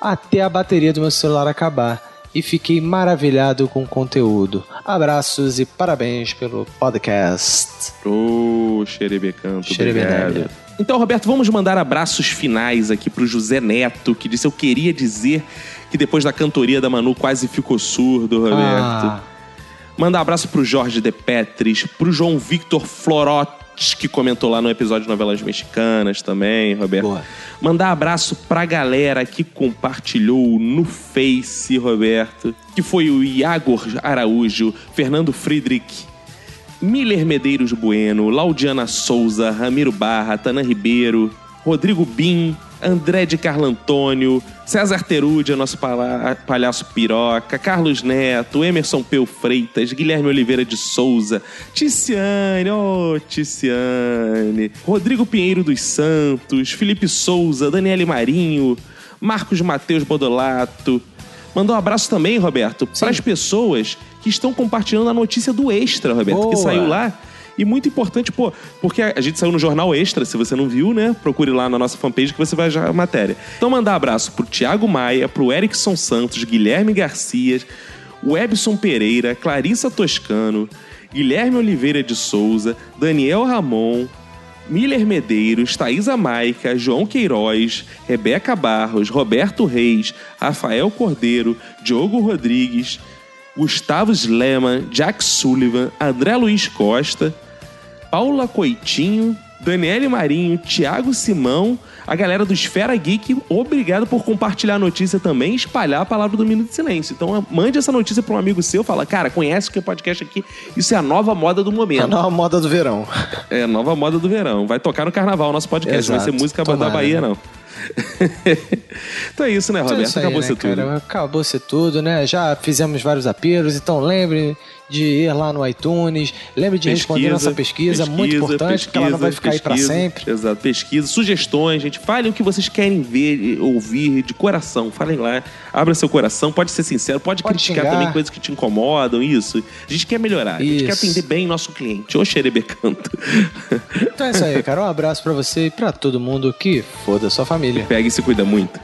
Até a bateria do meu celular acabar. E fiquei maravilhado com o conteúdo. Abraços e parabéns pelo podcast. Ô, xerebecanto, Xerebenebe. obrigado. Então, Roberto, vamos mandar abraços finais aqui pro José Neto, que disse: Eu queria dizer que depois da cantoria da Manu quase ficou surdo, Roberto. Ah, Mandar abraço pro Jorge De Petris, pro João Victor Que comentou lá no episódio de Novelas Mexicanas também, Roberto. Boa. Mandar abraço pra galera que compartilhou no Face, Roberto, que foi o Iagor Araújo, Fernando Friedrich, Miller Medeiros Bueno, Laudiana Souza, Ramiro Barra, Tanã Ribeiro, Rodrigo Bim, André de Carlo Antônio, César Terúdia, nosso palhaço piroca, Carlos Neto, Emerson Peu Freitas, Guilherme Oliveira de Souza, Ticiane, oh Ticiane, Rodrigo Pinheiro dos Santos, Felipe Souza, Daniele Marinho, Marcos Mateus Bodolato. Mandou um abraço também, Roberto, para as pessoas que estão compartilhando a notícia do Extra, Roberto, que Boa. saiu lá. E muito importante, pô, porque a gente saiu no Jornal Extra, se você não viu, né? Procure lá na nossa fanpage que você vai achar a matéria. Então mandar abraço pro Thiago Maia, pro Erickson Santos, Guilherme Garcia, Webson Pereira, Clarissa Toscano, Guilherme Oliveira de Souza, Daniel Ramon, Miller Medeiros, Thaisa Maica, João Queiroz, Rebeca Barros, Roberto Reis, Rafael Cordeiro, Diogo Rodrigues, Gustavo Sleman, Jack Sullivan, André Luiz Costa, Paula Coitinho, Daniele Marinho, Thiago Simão, a galera do Esfera Geek, obrigado por compartilhar a notícia também e espalhar a palavra do Minuto de Silêncio. Então mande essa notícia para um amigo seu, fala, cara, conhece o que é podcast aqui? Isso é a nova moda do momento. A nova moda do verão. É a nova moda do verão. Vai tocar no carnaval o nosso podcast, não vai ser Exato. música da Tomara. Bahia, não. [LAUGHS] então é isso, né, Então é Roberto? aí, Acabou né, ser tudo. cara? Acabou-se tudo, né? Já fizemos vários apelos, então lembre de ir lá no iTunes, lembre de responder nossa pesquisa, muito importante, porque ela não vai ficar aí pra pesquisa, sempre. Exato, pesquisa, sugestões, gente. Falem o que vocês querem ver, ouvir de coração. Falem lá, abra seu coração, pode ser sincero, pode, Pode criticar xingar. também coisas que te incomodam, isso. A gente quer melhorar, a gente quer Isso. atender bem nosso cliente. Ô, xerebecanto. Então é isso aí, cara. Um abraço pra você e pra todo mundo que foda sua família. Pega e se cuida muito.